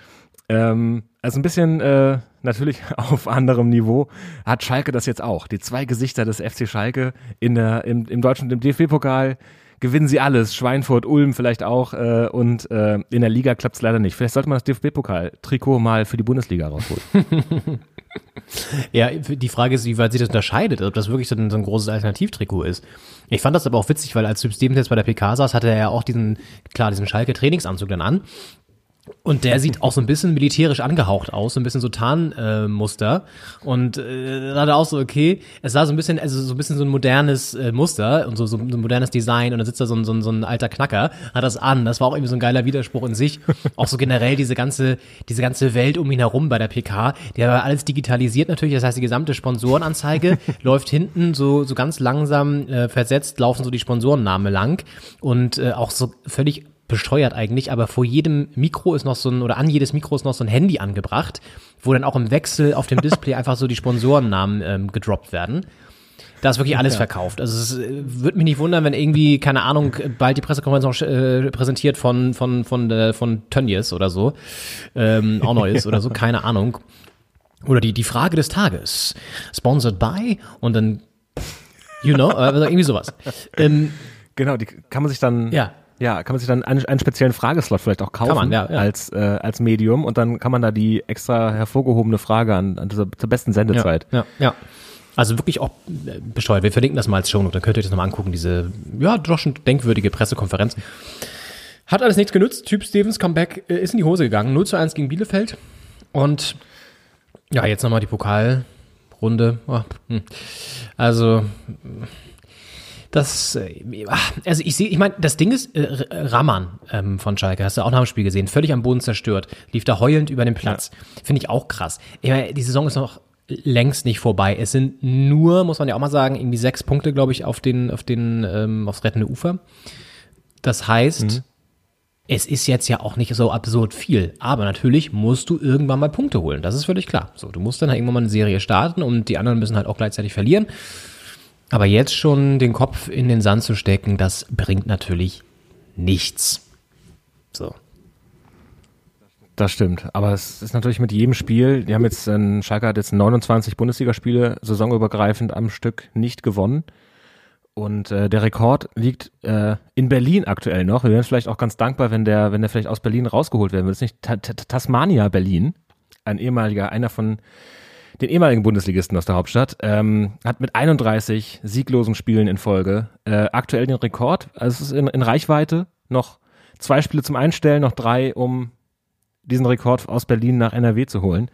Speaker 4: Ähm, also ein bisschen äh, natürlich auf anderem Niveau hat Schalke das jetzt auch. Die zwei Gesichter des FC Schalke in der, im, im deutschen im DFB-Pokal gewinnen sie alles. Schweinfurt, Ulm vielleicht auch äh, und äh, in der Liga klappt es leider nicht. Vielleicht sollte man das DFB-Pokal-Trikot mal für die Bundesliga rausholen.
Speaker 3: Ja, die Frage ist, wie weit sich das unterscheidet, ob das wirklich so ein, so ein großes Alternativtrikot ist. Ich fand das aber auch witzig, weil als Stevens jetzt bei der PK saß, hatte er ja auch diesen, klar, diesen Schalke-Trainingsanzug dann an. Und der sieht auch so ein bisschen militärisch angehaucht aus, so ein bisschen so Tarnmuster. und äh, da hat er auch so, okay, es sah so ein bisschen, also so ein bisschen so ein modernes äh, Muster und so, so ein modernes Design und dann sitzt da so ein, so, ein, so ein alter Knacker, hat das an. Das war auch irgendwie so ein geiler Widerspruch in sich. Auch so generell diese ganze, diese ganze Welt um ihn herum bei der PK, der war alles digitalisiert natürlich, das heißt die gesamte Sponsorenanzeige läuft hinten so, so ganz langsam äh, versetzt, laufen so die Sponsorennamen lang und äh, auch so völlig bescheuert eigentlich, aber vor jedem Mikro ist noch so ein, oder an jedes Mikro ist noch so ein Handy angebracht, wo dann auch im Wechsel auf dem Display einfach so die Sponsorennamen ähm, gedroppt werden. Da ist wirklich alles
Speaker 4: Ja.
Speaker 3: verkauft. Also es äh, würde mich nicht wundern, wenn irgendwie, keine Ahnung, bald die Pressekonferenz noch äh, präsentiert von, von, von, äh, von Tönnies oder so, ähm, auch neu ist oder so, keine Ahnung. Oder die, die Frage des Tages. Sponsored by und dann, you know, also irgendwie sowas. Ähm,
Speaker 4: genau, die kann man sich dann
Speaker 3: Ja.
Speaker 4: Ja, kann man sich dann einen, einen speziellen Frageslot vielleicht auch kaufen
Speaker 3: man, ja, ja.
Speaker 4: als äh, als Medium und dann kann man da die extra hervorgehobene Frage an, an dieser, zur besten Sendezeit.
Speaker 3: Ja, ja. Also wirklich auch äh, bescheuert. Wir verlinken das mal als Show Note. Dann könnt ihr euch das nochmal angucken, diese, ja, doch schon denkwürdige Pressekonferenz. Hat alles nichts genützt. Typ Stevens Comeback äh, ist in die Hose gegangen. 0 zu 1 gegen Bielefeld. Und ja, jetzt nochmal die Pokalrunde. Oh, hm. Also, das, äh, also ich sehe, ich meine, das Ding ist, äh, Raman ähm, von Schalke, hast du auch nach dem Spiel gesehen, völlig am Boden zerstört, lief da heulend über den Platz. Finde ich auch krass. Ich meine, die Saison ist noch längst nicht vorbei. Es sind nur, muss man ja auch mal sagen, irgendwie sechs Punkte, glaube ich, auf den, auf den, ähm, aufs rettende Ufer. Das heißt, es ist jetzt ja auch nicht so absurd viel. Aber natürlich musst du irgendwann mal Punkte holen. Das ist völlig klar. So, du musst dann halt irgendwann mal eine Serie starten und die anderen müssen halt auch gleichzeitig verlieren. Aber jetzt schon den Kopf in den Sand zu stecken, das bringt natürlich nichts. So.
Speaker 4: Das stimmt. Aber es ist natürlich mit jedem Spiel, die haben jetzt, äh, Schalke hat jetzt 29 Bundesligaspiele saisonübergreifend am Stück nicht gewonnen. Und äh, der Rekord liegt äh, in Berlin aktuell noch. Wir wären vielleicht auch ganz dankbar, wenn der, wenn der vielleicht aus Berlin rausgeholt werden würde. Ist nicht Ta Ta Tasmania Berlin, ein ehemaliger, einer von den ehemaligen Bundesligisten aus der Hauptstadt, ähm, hat mit 31 sieglosen Spielen in Folge äh, aktuell den Rekord. Also es ist in, in Reichweite noch zwei Spiele zum Einstellen, noch drei, um diesen Rekord aus Berlin nach NRW zu holen.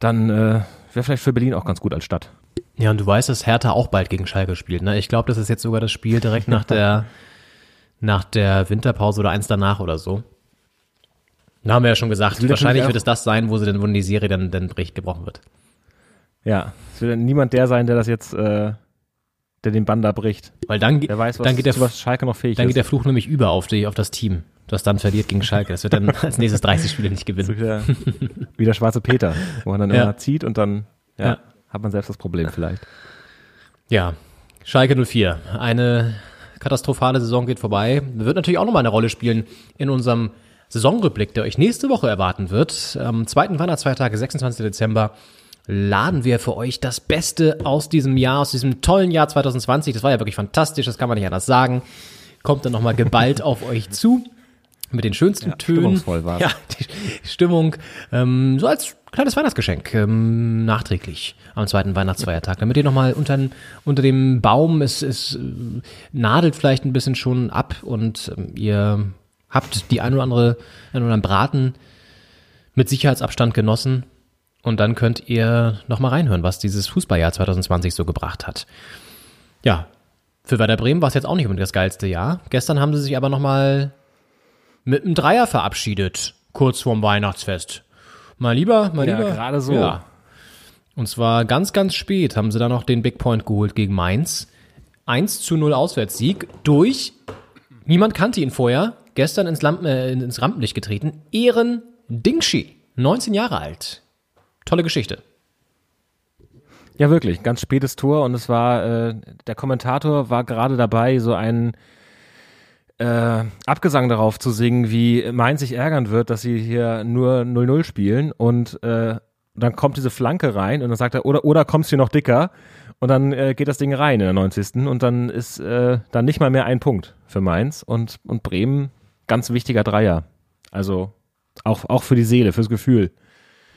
Speaker 4: Dann äh, wäre vielleicht für Berlin auch ganz gut als Stadt.
Speaker 3: Ja, und du weißt, dass Hertha auch bald gegen Schalke spielt. Ne? Ich glaube, das ist jetzt sogar das Spiel direkt nach der, nach der Winterpause oder eins danach oder so. Da haben wir ja schon gesagt, wahrscheinlich wird es das sein, wo sie dann, wo die Serie dann, dann bricht, gebrochen wird.
Speaker 4: Ja, es wird dann niemand der sein, der das jetzt, äh, der den Bann da bricht.
Speaker 3: Weil dann,
Speaker 4: Wer weiß, was,
Speaker 3: dann geht der,
Speaker 4: was Schalke noch fähig
Speaker 3: dann
Speaker 4: ist.
Speaker 3: geht der Fluch nämlich über auf, die, auf das Team, das dann verliert gegen Schalke. Das wird dann als nächstes 30 Spiele nicht gewinnen.
Speaker 4: wieder, wie der schwarze Peter, wo man dann
Speaker 3: Ja.
Speaker 4: immer zieht und dann ja,
Speaker 3: Ja.
Speaker 4: hat man selbst das Problem vielleicht.
Speaker 3: Ja, Schalke 04. Eine katastrophale Saison geht vorbei. Wird natürlich auch nochmal eine Rolle spielen in unserem Saisonrückblick, der euch nächste Woche erwarten wird. Am zweiten Weihnachtsfeiertag, 26. Dezember, laden wir für euch das Beste aus diesem Jahr, aus diesem tollen Jahr 2020. Das war ja wirklich fantastisch, das kann man nicht anders sagen. Kommt dann nochmal geballt auf euch zu. Mit den schönsten Tönen.
Speaker 4: stimmungsvoll war's.
Speaker 3: Ja, die Stimmung. Ähm, so als kleines Weihnachtsgeschenk. Ähm, nachträglich am zweiten Weihnachtsfeiertag. Damit ihr nochmal unter, unter dem Baum, es, es äh, nadelt vielleicht ein bisschen schon ab und ähm, ihr habt die ein oder andere, einen oder anderen Braten mit Sicherheitsabstand genossen Und dann könnt ihr nochmal reinhören, was dieses Fußballjahr 2020 so gebracht hat. Ja, für Werder Bremen war es jetzt auch nicht unbedingt das geilste Jahr. Gestern haben sie sich aber nochmal mit einem Dreier verabschiedet, kurz vorm Weihnachtsfest. Mal lieber, mal
Speaker 4: Ja,
Speaker 3: lieber.
Speaker 4: gerade so.
Speaker 3: Ja. Und zwar ganz, ganz spät haben sie dann noch den Big Point geholt gegen Mainz. 1 zu 0 Auswärtssieg durch, niemand kannte ihn vorher, gestern ins, Lampen, äh, ins Rampenlicht getreten, Ehren Dingshi, 19 Jahre alt. Tolle Geschichte.
Speaker 4: Ja, wirklich, ganz spätes Tor und es war, äh, der Kommentator war gerade dabei, so einen äh, Abgesang darauf zu singen, wie Mainz sich ärgern wird, dass sie hier nur 0-0 spielen und äh, dann kommt diese Flanke rein und dann sagt er, oder, oder kommst du noch dicker? Und dann äh, geht das Ding rein in der 90. Und dann ist äh, dann nicht mal mehr ein Punkt für Mainz und, und Bremen ganz wichtiger Dreier. Also auch, auch für die Seele, fürs Gefühl.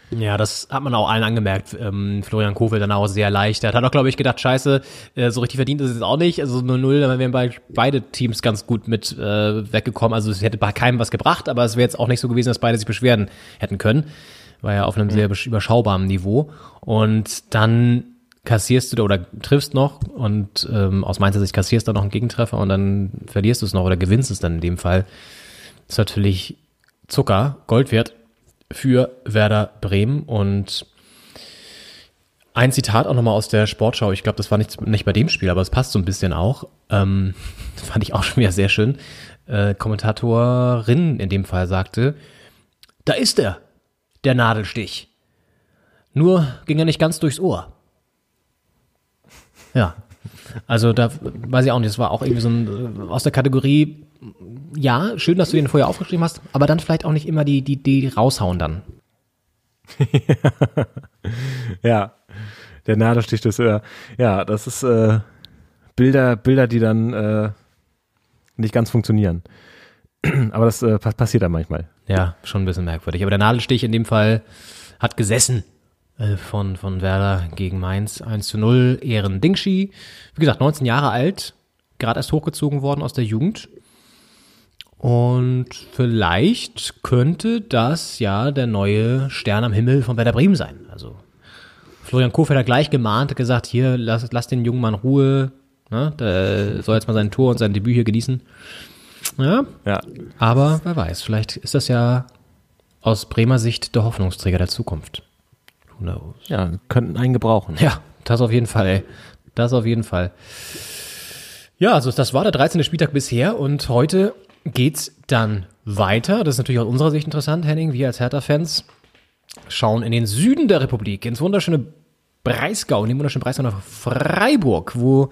Speaker 3: Ja, das hat man auch allen angemerkt. Ähm, Florian Kofel dann auch sehr erleichtert. Hat auch, glaube ich, gedacht, scheiße, äh, so richtig verdient ist es jetzt auch nicht. Also 0-0, da wären bei beide Teams ganz gut mit äh, weggekommen. Also es hätte bei keinem was gebracht, aber es wäre jetzt auch nicht so gewesen, dass beide sich beschweren hätten können. War ja auf einem sehr besch- überschaubaren Niveau. Und dann kassierst du oder triffst noch und ähm, aus meiner Sicht kassierst du noch einen Gegentreffer und dann verlierst du es noch oder gewinnst es dann in dem Fall. Das ist natürlich Zucker, Gold wert für Werder Bremen und ein Zitat auch nochmal aus der Sportschau. Ich glaube, das war nicht, nicht bei dem Spiel, aber es passt so ein bisschen auch. Ähm, fand ich auch schon wieder sehr schön. Äh, Kommentatorin in dem Fall sagte, da ist er, der Nadelstich. Nur ging er nicht ganz durchs Ohr. Ja. Also da weiß ich auch nicht, das war auch irgendwie so ein äh, aus der Kategorie, ja, schön, dass du den vorher aufgeschrieben hast, aber dann vielleicht auch nicht immer die, die, die raushauen dann.
Speaker 4: Ja, der Nadelstich des Öhr. Ja, das ist äh, Bilder, Bilder, die dann äh, nicht ganz funktionieren. Aber das äh, pa- passiert dann manchmal.
Speaker 3: Ja, schon ein bisschen merkwürdig. Aber der Nadelstich in dem Fall hat gesessen äh, von, von Werder gegen Mainz 1 zu 0. Ehren Dingshi. Wie gesagt, 19 Jahre alt, gerade erst hochgezogen worden aus der Jugend. Und vielleicht könnte das ja der neue Stern am Himmel von Werder Bremen sein. Also Florian Kohfeldt hat gleich gemahnt, hat gesagt, hier, lass, lass den jungen Mann Ruhe. Ne? Der soll jetzt mal sein Tor und sein Debüt hier genießen. Ja.
Speaker 4: ja.
Speaker 3: Aber wer weiß, vielleicht ist das ja aus Bremer Sicht der Hoffnungsträger der Zukunft. Who knows?
Speaker 4: Ja, könnten einen gebrauchen.
Speaker 3: Ja, das auf jeden Fall, ey. Das auf jeden Fall. Ja, also das war der 13. Spieltag bisher und heute geht's dann weiter. Das ist natürlich aus unserer Sicht interessant, Henning. Wir als Hertha-Fans schauen in den Süden der Republik, ins wunderschöne Breisgau, in den wunderschönen Breisgau nach Freiburg, wo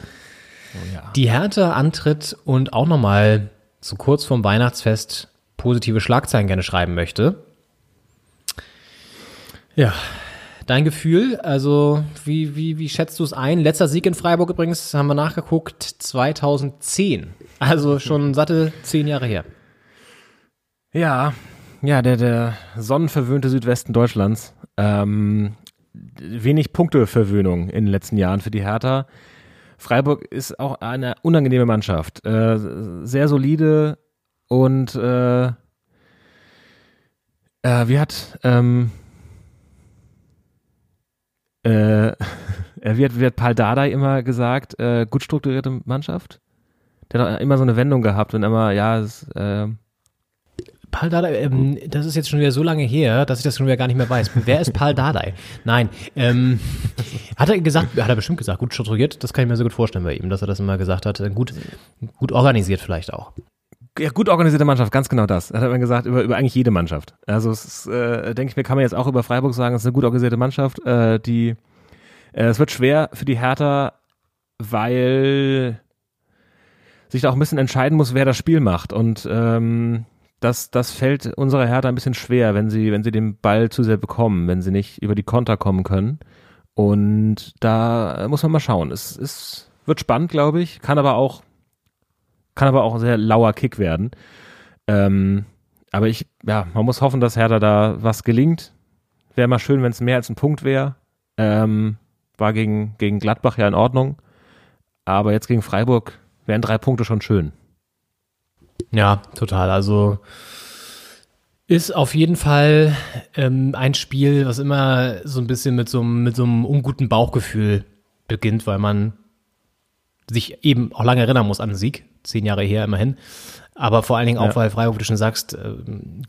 Speaker 3: die Hertha antritt und auch nochmal so kurz vorm Weihnachtsfest positive Schlagzeilen gerne schreiben möchte. Ja, dein Gefühl, also wie, wie, wie schätzt du es ein? Letzter Sieg in Freiburg übrigens, haben wir nachgeguckt, 2010. Also schon satte zehn Jahre her.
Speaker 4: Ja, ja, der, der sonnenverwöhnte Südwesten Deutschlands. Ähm, wenig Punkteverwöhnung in den letzten Jahren für die Hertha. Freiburg ist auch eine unangenehme Mannschaft. Äh, sehr solide und äh, äh, wie hat ähm, äh, wie hat, Paul Dardai immer gesagt, äh, gut strukturierte Mannschaft? Der hat immer so eine Wendung gehabt und immer, ja, es, äh,
Speaker 3: Paul Dardai, ähm, das ist jetzt schon wieder so lange her, dass ich das schon wieder gar nicht mehr weiß. Wer ist Paul Dardai? Nein, ähm, hat er gesagt, hat er bestimmt gesagt, gut strukturiert, das kann ich mir so gut vorstellen bei ihm, dass er das immer gesagt hat. Gut, gut organisiert vielleicht auch.
Speaker 4: Ja, gut organisierte Mannschaft, ganz genau das. Das hat man gesagt über, über eigentlich jede Mannschaft. Also es äh, denke ich mir, kann man jetzt auch über Freiburg sagen, es ist eine gut organisierte Mannschaft. Äh, die, äh, es wird schwer für die Hertha, weil sich da auch ein bisschen entscheiden muss, wer das Spiel macht. Und ähm, das, das fällt unserer Hertha ein bisschen schwer, wenn sie, wenn sie den Ball zu sehr bekommen, wenn sie nicht über die Konter kommen können. Und da muss man mal schauen. Es, es wird spannend, glaube ich, kann aber auch kann aber auch ein sehr lauer Kick werden. Ähm, aber ich, ja, man muss hoffen, dass Hertha da was gelingt. Wäre mal schön, wenn es mehr als ein Punkt wäre. Ähm, war gegen, gegen Gladbach ja in Ordnung. Aber jetzt gegen Freiburg wären drei Punkte schon schön.
Speaker 3: Ja, total. Also Ist auf jeden Fall ähm, ein Spiel, was immer so ein bisschen mit so, mit so einem unguten Bauchgefühl beginnt, weil man sich eben auch lange erinnern muss an den Sieg. Zehn Jahre her immerhin. Aber vor allen Dingen auch,
Speaker 4: Ja.
Speaker 3: weil Freiburg, wie du schon sagst, äh,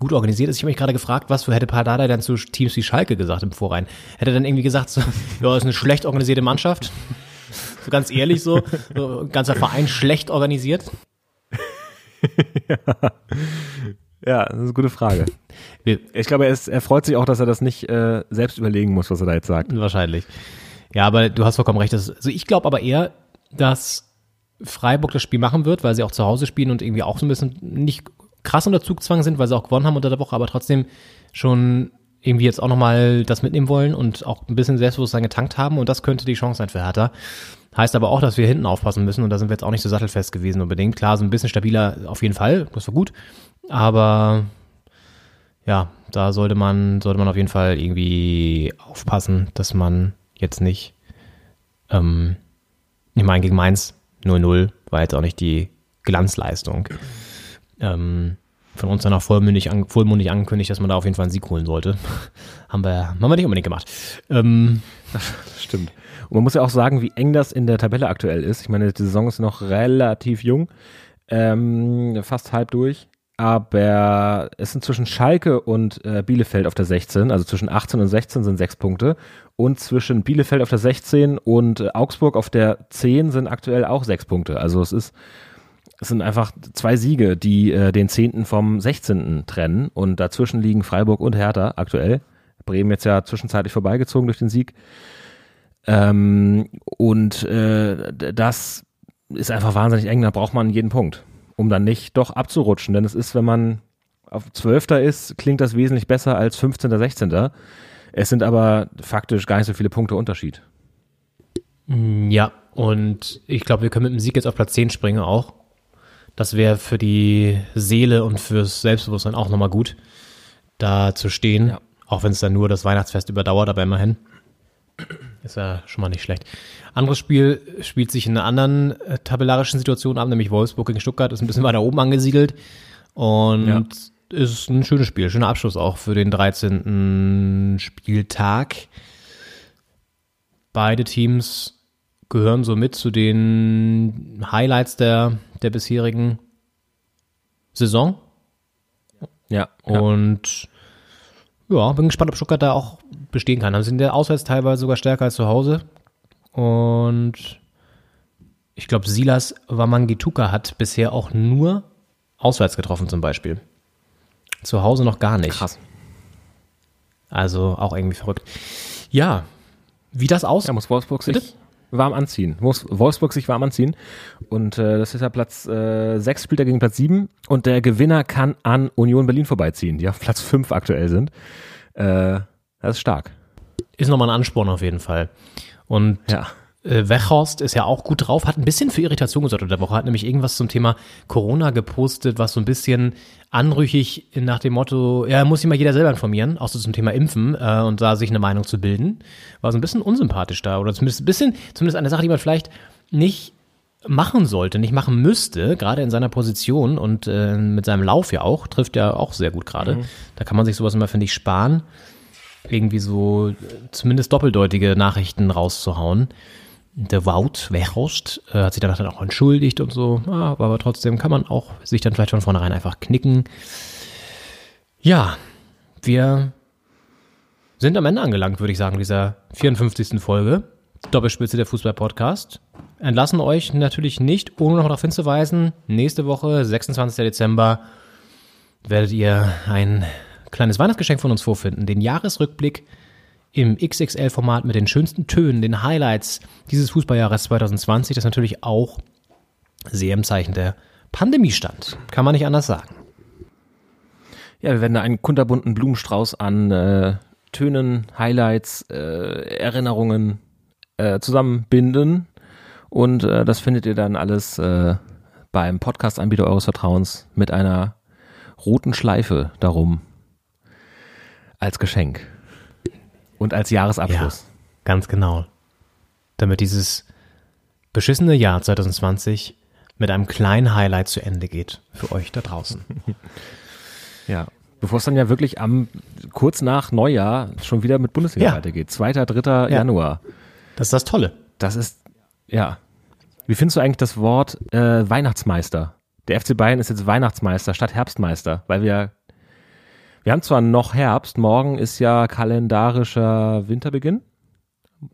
Speaker 3: gut organisiert ist. Ich habe mich gerade gefragt, was für hätte Pardada dann zu Teams wie Schalke gesagt im Vorrein? Hätte er dann irgendwie gesagt, so, ja, ist eine schlecht organisierte Mannschaft? So ganz ehrlich so, so ganzer Verein schlecht organisiert?
Speaker 4: Ja, das ist eine gute Frage. Ich glaube, er, ist, er freut sich auch, dass er das nicht äh, selbst überlegen muss, was er da jetzt sagt.
Speaker 3: Wahrscheinlich. Ja, aber du hast vollkommen recht. Das, also ich glaube aber eher, dass Freiburg das Spiel machen wird, weil sie auch zu Hause spielen und irgendwie auch so ein bisschen nicht krass unter Zugzwang sind, weil sie auch gewonnen haben unter der Woche, aber trotzdem schon irgendwie jetzt auch nochmal das mitnehmen wollen und auch ein bisschen Selbstbewusstsein getankt haben und das könnte die Chance sein für Hertha. Heißt aber auch, dass wir hinten aufpassen müssen und da sind wir jetzt auch nicht so sattelfest gewesen unbedingt. Klar, so ein bisschen stabiler auf jeden Fall, das war gut, aber ja, da sollte man, sollte man auf jeden Fall irgendwie aufpassen, dass man jetzt nicht, ähm, ich meine, gegen Mainz 0-0 war jetzt auch nicht die Glanzleistung. Ähm, von uns dann auch vollmundig, an, vollmundig angekündigt, dass man da auf jeden Fall einen Sieg holen sollte. haben, wir, haben wir nicht unbedingt gemacht. Ähm,
Speaker 4: Stimmt. Und man muss ja auch sagen, wie eng das in der Tabelle aktuell ist. Ich meine, die Saison ist noch relativ jung, ähm, fast halb durch. Aber es sind zwischen Schalke und äh, Bielefeld auf der 16, also zwischen 18 und 16 sind sechs Punkte. Und zwischen Bielefeld auf der 16 und äh, Augsburg auf der 10 sind aktuell auch sechs Punkte. Also es ist, es sind einfach zwei Siege, die äh, den 10. vom 16. trennen. Und dazwischen liegen Freiburg und Hertha aktuell. Bremen jetzt ja zwischenzeitlich vorbeigezogen durch den Sieg. Ähm, und äh, das ist einfach wahnsinnig eng, da braucht man jeden Punkt, um dann nicht doch abzurutschen. Denn es ist, wenn man auf Zwölfter ist, klingt das wesentlich besser als 15., 16. Es sind aber faktisch gar nicht so viele Punkte Unterschied.
Speaker 3: Mm, Ja, und ich glaube, wir können mit dem Sieg jetzt auf Platz 10 springen auch. Das wäre für die Seele und fürs Selbstbewusstsein auch nochmal gut, da zu stehen. Auch wenn es dann nur das Weihnachtsfest überdauert, aber immerhin. Ist ja schon mal nicht schlecht. Anderes Spiel spielt sich in einer anderen äh, tabellarischen Situation ab, nämlich Wolfsburg gegen Stuttgart, ist ein bisschen weiter oben angesiedelt. Und ist ein schönes Spiel, schöner Abschluss auch für den 13. Spieltag. Beide Teams gehören so mit zu den Highlights der, der bisherigen Saison.
Speaker 4: Ja.
Speaker 3: Und ja, bin gespannt, ob Stuttgart da auch bestehen kann. Dann sind der auswärts teilweise sogar stärker als zu Hause. Und ich glaube, Silas Wamangituka hat bisher auch nur auswärts getroffen zum Beispiel. Zu Hause noch gar nicht.
Speaker 4: Krass.
Speaker 3: Also auch irgendwie verrückt. Ja, wie das aussieht.
Speaker 4: Ja, muss Wolfsburg sich warm anziehen. Muss Wolfsburg sich warm anziehen. Und äh, das ist ja Platz äh, 6 spielt er gegen Platz 7 und der Gewinner kann an Union Berlin vorbeiziehen, die auf Platz 5 aktuell sind. Äh, das ist stark.
Speaker 3: Ist nochmal ein Ansporn auf jeden Fall. Und
Speaker 4: ja.
Speaker 3: Äh, Wechhorst ist ja auch gut drauf, hat ein bisschen für Irritation gesorgt unter der Woche, hat nämlich irgendwas zum Thema Corona gepostet, was so ein bisschen anrüchig nach dem Motto, ja, muss sich mal jeder selber informieren, auch so zum Thema Impfen äh, und da sich eine Meinung zu bilden. War so ein bisschen unsympathisch da oder zumindest ein bisschen, zumindest eine Sache, die man vielleicht nicht machen sollte, nicht machen müsste, gerade in seiner Position und äh, mit seinem Lauf ja auch, trifft ja auch sehr gut gerade.
Speaker 4: Mhm.
Speaker 3: Da kann man sich sowas immer, finde ich, sparen, irgendwie so äh, zumindest doppeldeutige Nachrichten rauszuhauen. Der Wout Weghorst äh, hat sich danach dann auch entschuldigt und so, ja, aber, aber trotzdem kann man auch sich dann vielleicht von vornherein einfach knicken. Ja, wir sind am Ende angelangt, würde ich sagen, dieser 54. Folge. Doppelspitze der Fußball-Podcast. Entlassen euch natürlich nicht, ohne noch darauf hinzuweisen, nächste Woche, 26. Dezember, werdet ihr ein kleines Weihnachtsgeschenk von uns vorfinden. Den Jahresrückblick im XXL-Format mit den schönsten Tönen, den Highlights dieses Fußballjahres 2020, das natürlich auch sehr im Zeichen der Pandemie stand. Kann man nicht anders sagen.
Speaker 4: Ja, wir werden da einen kunterbunten Blumenstrauß an äh, Tönen, Highlights, äh, Erinnerungen äh, zusammenbinden. Und äh, das findet ihr dann alles äh, beim Podcast-Anbieter eures Vertrauens mit einer roten Schleife darum als Geschenk und als Jahresabschluss.
Speaker 3: Ja, ganz genau. Damit dieses beschissene Jahr 2020 mit einem kleinen Highlight zu Ende geht für euch da draußen.
Speaker 4: Ja. Bevor es dann ja wirklich am kurz nach Neujahr schon wieder mit Bundesliga
Speaker 3: Ja.
Speaker 4: weitergeht. 2., 3. Januar.
Speaker 3: Das ist das Tolle.
Speaker 4: Das ist, ja. Wie findest du eigentlich das Wort äh, Weihnachtsmeister? Der FC Bayern ist jetzt Weihnachtsmeister statt Herbstmeister, weil wir, wir haben zwar noch Herbst, morgen ist ja kalendarischer Winterbeginn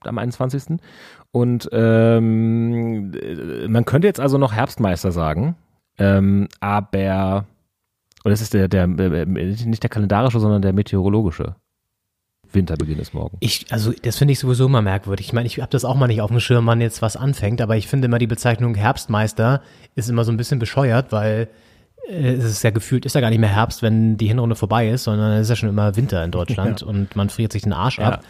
Speaker 4: am 21. Und ähm, äh, man könnte jetzt also noch Herbstmeister sagen, ähm, aber, und das ist der, der, äh, nicht der kalendarische, sondern der meteorologische Winterbeginn ist morgen.
Speaker 3: Ich, also das finde ich sowieso immer merkwürdig. Ich meine, ich habe das auch mal nicht auf dem Schirm, wann jetzt was anfängt, aber ich finde immer die Bezeichnung Herbstmeister ist immer so ein bisschen bescheuert, weil äh, es ist ja gefühlt, ist ja gar nicht mehr Herbst, wenn die Hinrunde vorbei ist, sondern es ist ja schon immer Winter in Deutschland
Speaker 4: Ja.
Speaker 3: und man friert sich den Arsch
Speaker 4: Ja.
Speaker 3: ab.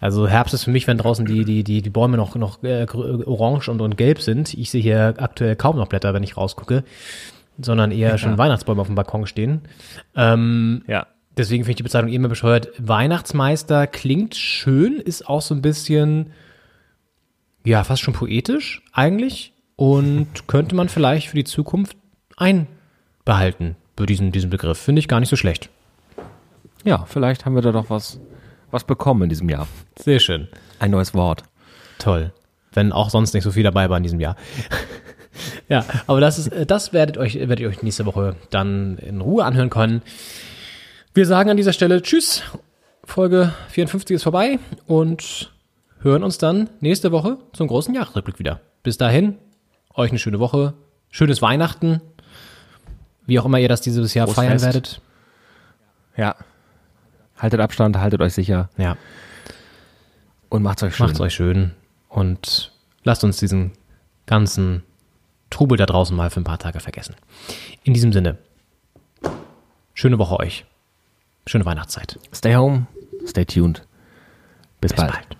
Speaker 3: Also Herbst ist für mich, wenn draußen die, die, die, die Bäume noch, noch äh, grü- orange und, und gelb sind. Ich sehe hier aktuell kaum noch Blätter, wenn ich rausgucke, sondern eher
Speaker 4: Ja.
Speaker 3: schon Weihnachtsbäume auf dem Balkon stehen. Ähm,
Speaker 4: ja.
Speaker 3: Deswegen finde ich die Bezeichnung immer bescheuert. Weihnachtsmeister klingt schön, ist auch so ein bisschen, ja, fast schon poetisch eigentlich und könnte man vielleicht für die Zukunft einbehalten, für diesen, diesen Begriff. Finde ich gar nicht so schlecht.
Speaker 4: Ja, vielleicht haben wir da doch was, was bekommen in diesem Jahr.
Speaker 3: Sehr schön.
Speaker 4: Ein neues Wort.
Speaker 3: Toll. Wenn auch sonst nicht so viel dabei war in diesem Jahr. ja, aber das ist, das werdet euch, werdet ihr euch nächste Woche dann in Ruhe anhören können. Wir sagen an dieser Stelle Tschüss. Folge 54 ist vorbei und hören uns dann nächste Woche zum großen Jahresrückblick wieder. Bis dahin, euch eine schöne Woche, schönes Weihnachten, wie auch immer ihr das dieses Jahr
Speaker 4: Frohes
Speaker 3: feiern werdet.
Speaker 4: Ja. Haltet Abstand, haltet euch sicher.
Speaker 3: Ja.
Speaker 4: Und macht's euch schön.
Speaker 3: Macht's euch schön und lasst uns diesen ganzen Trubel da draußen mal für ein paar Tage vergessen. In diesem Sinne, schöne Woche euch. Schöne Weihnachtszeit.
Speaker 4: Stay home, stay tuned. Bis,
Speaker 3: Bis
Speaker 4: bald.
Speaker 3: bald.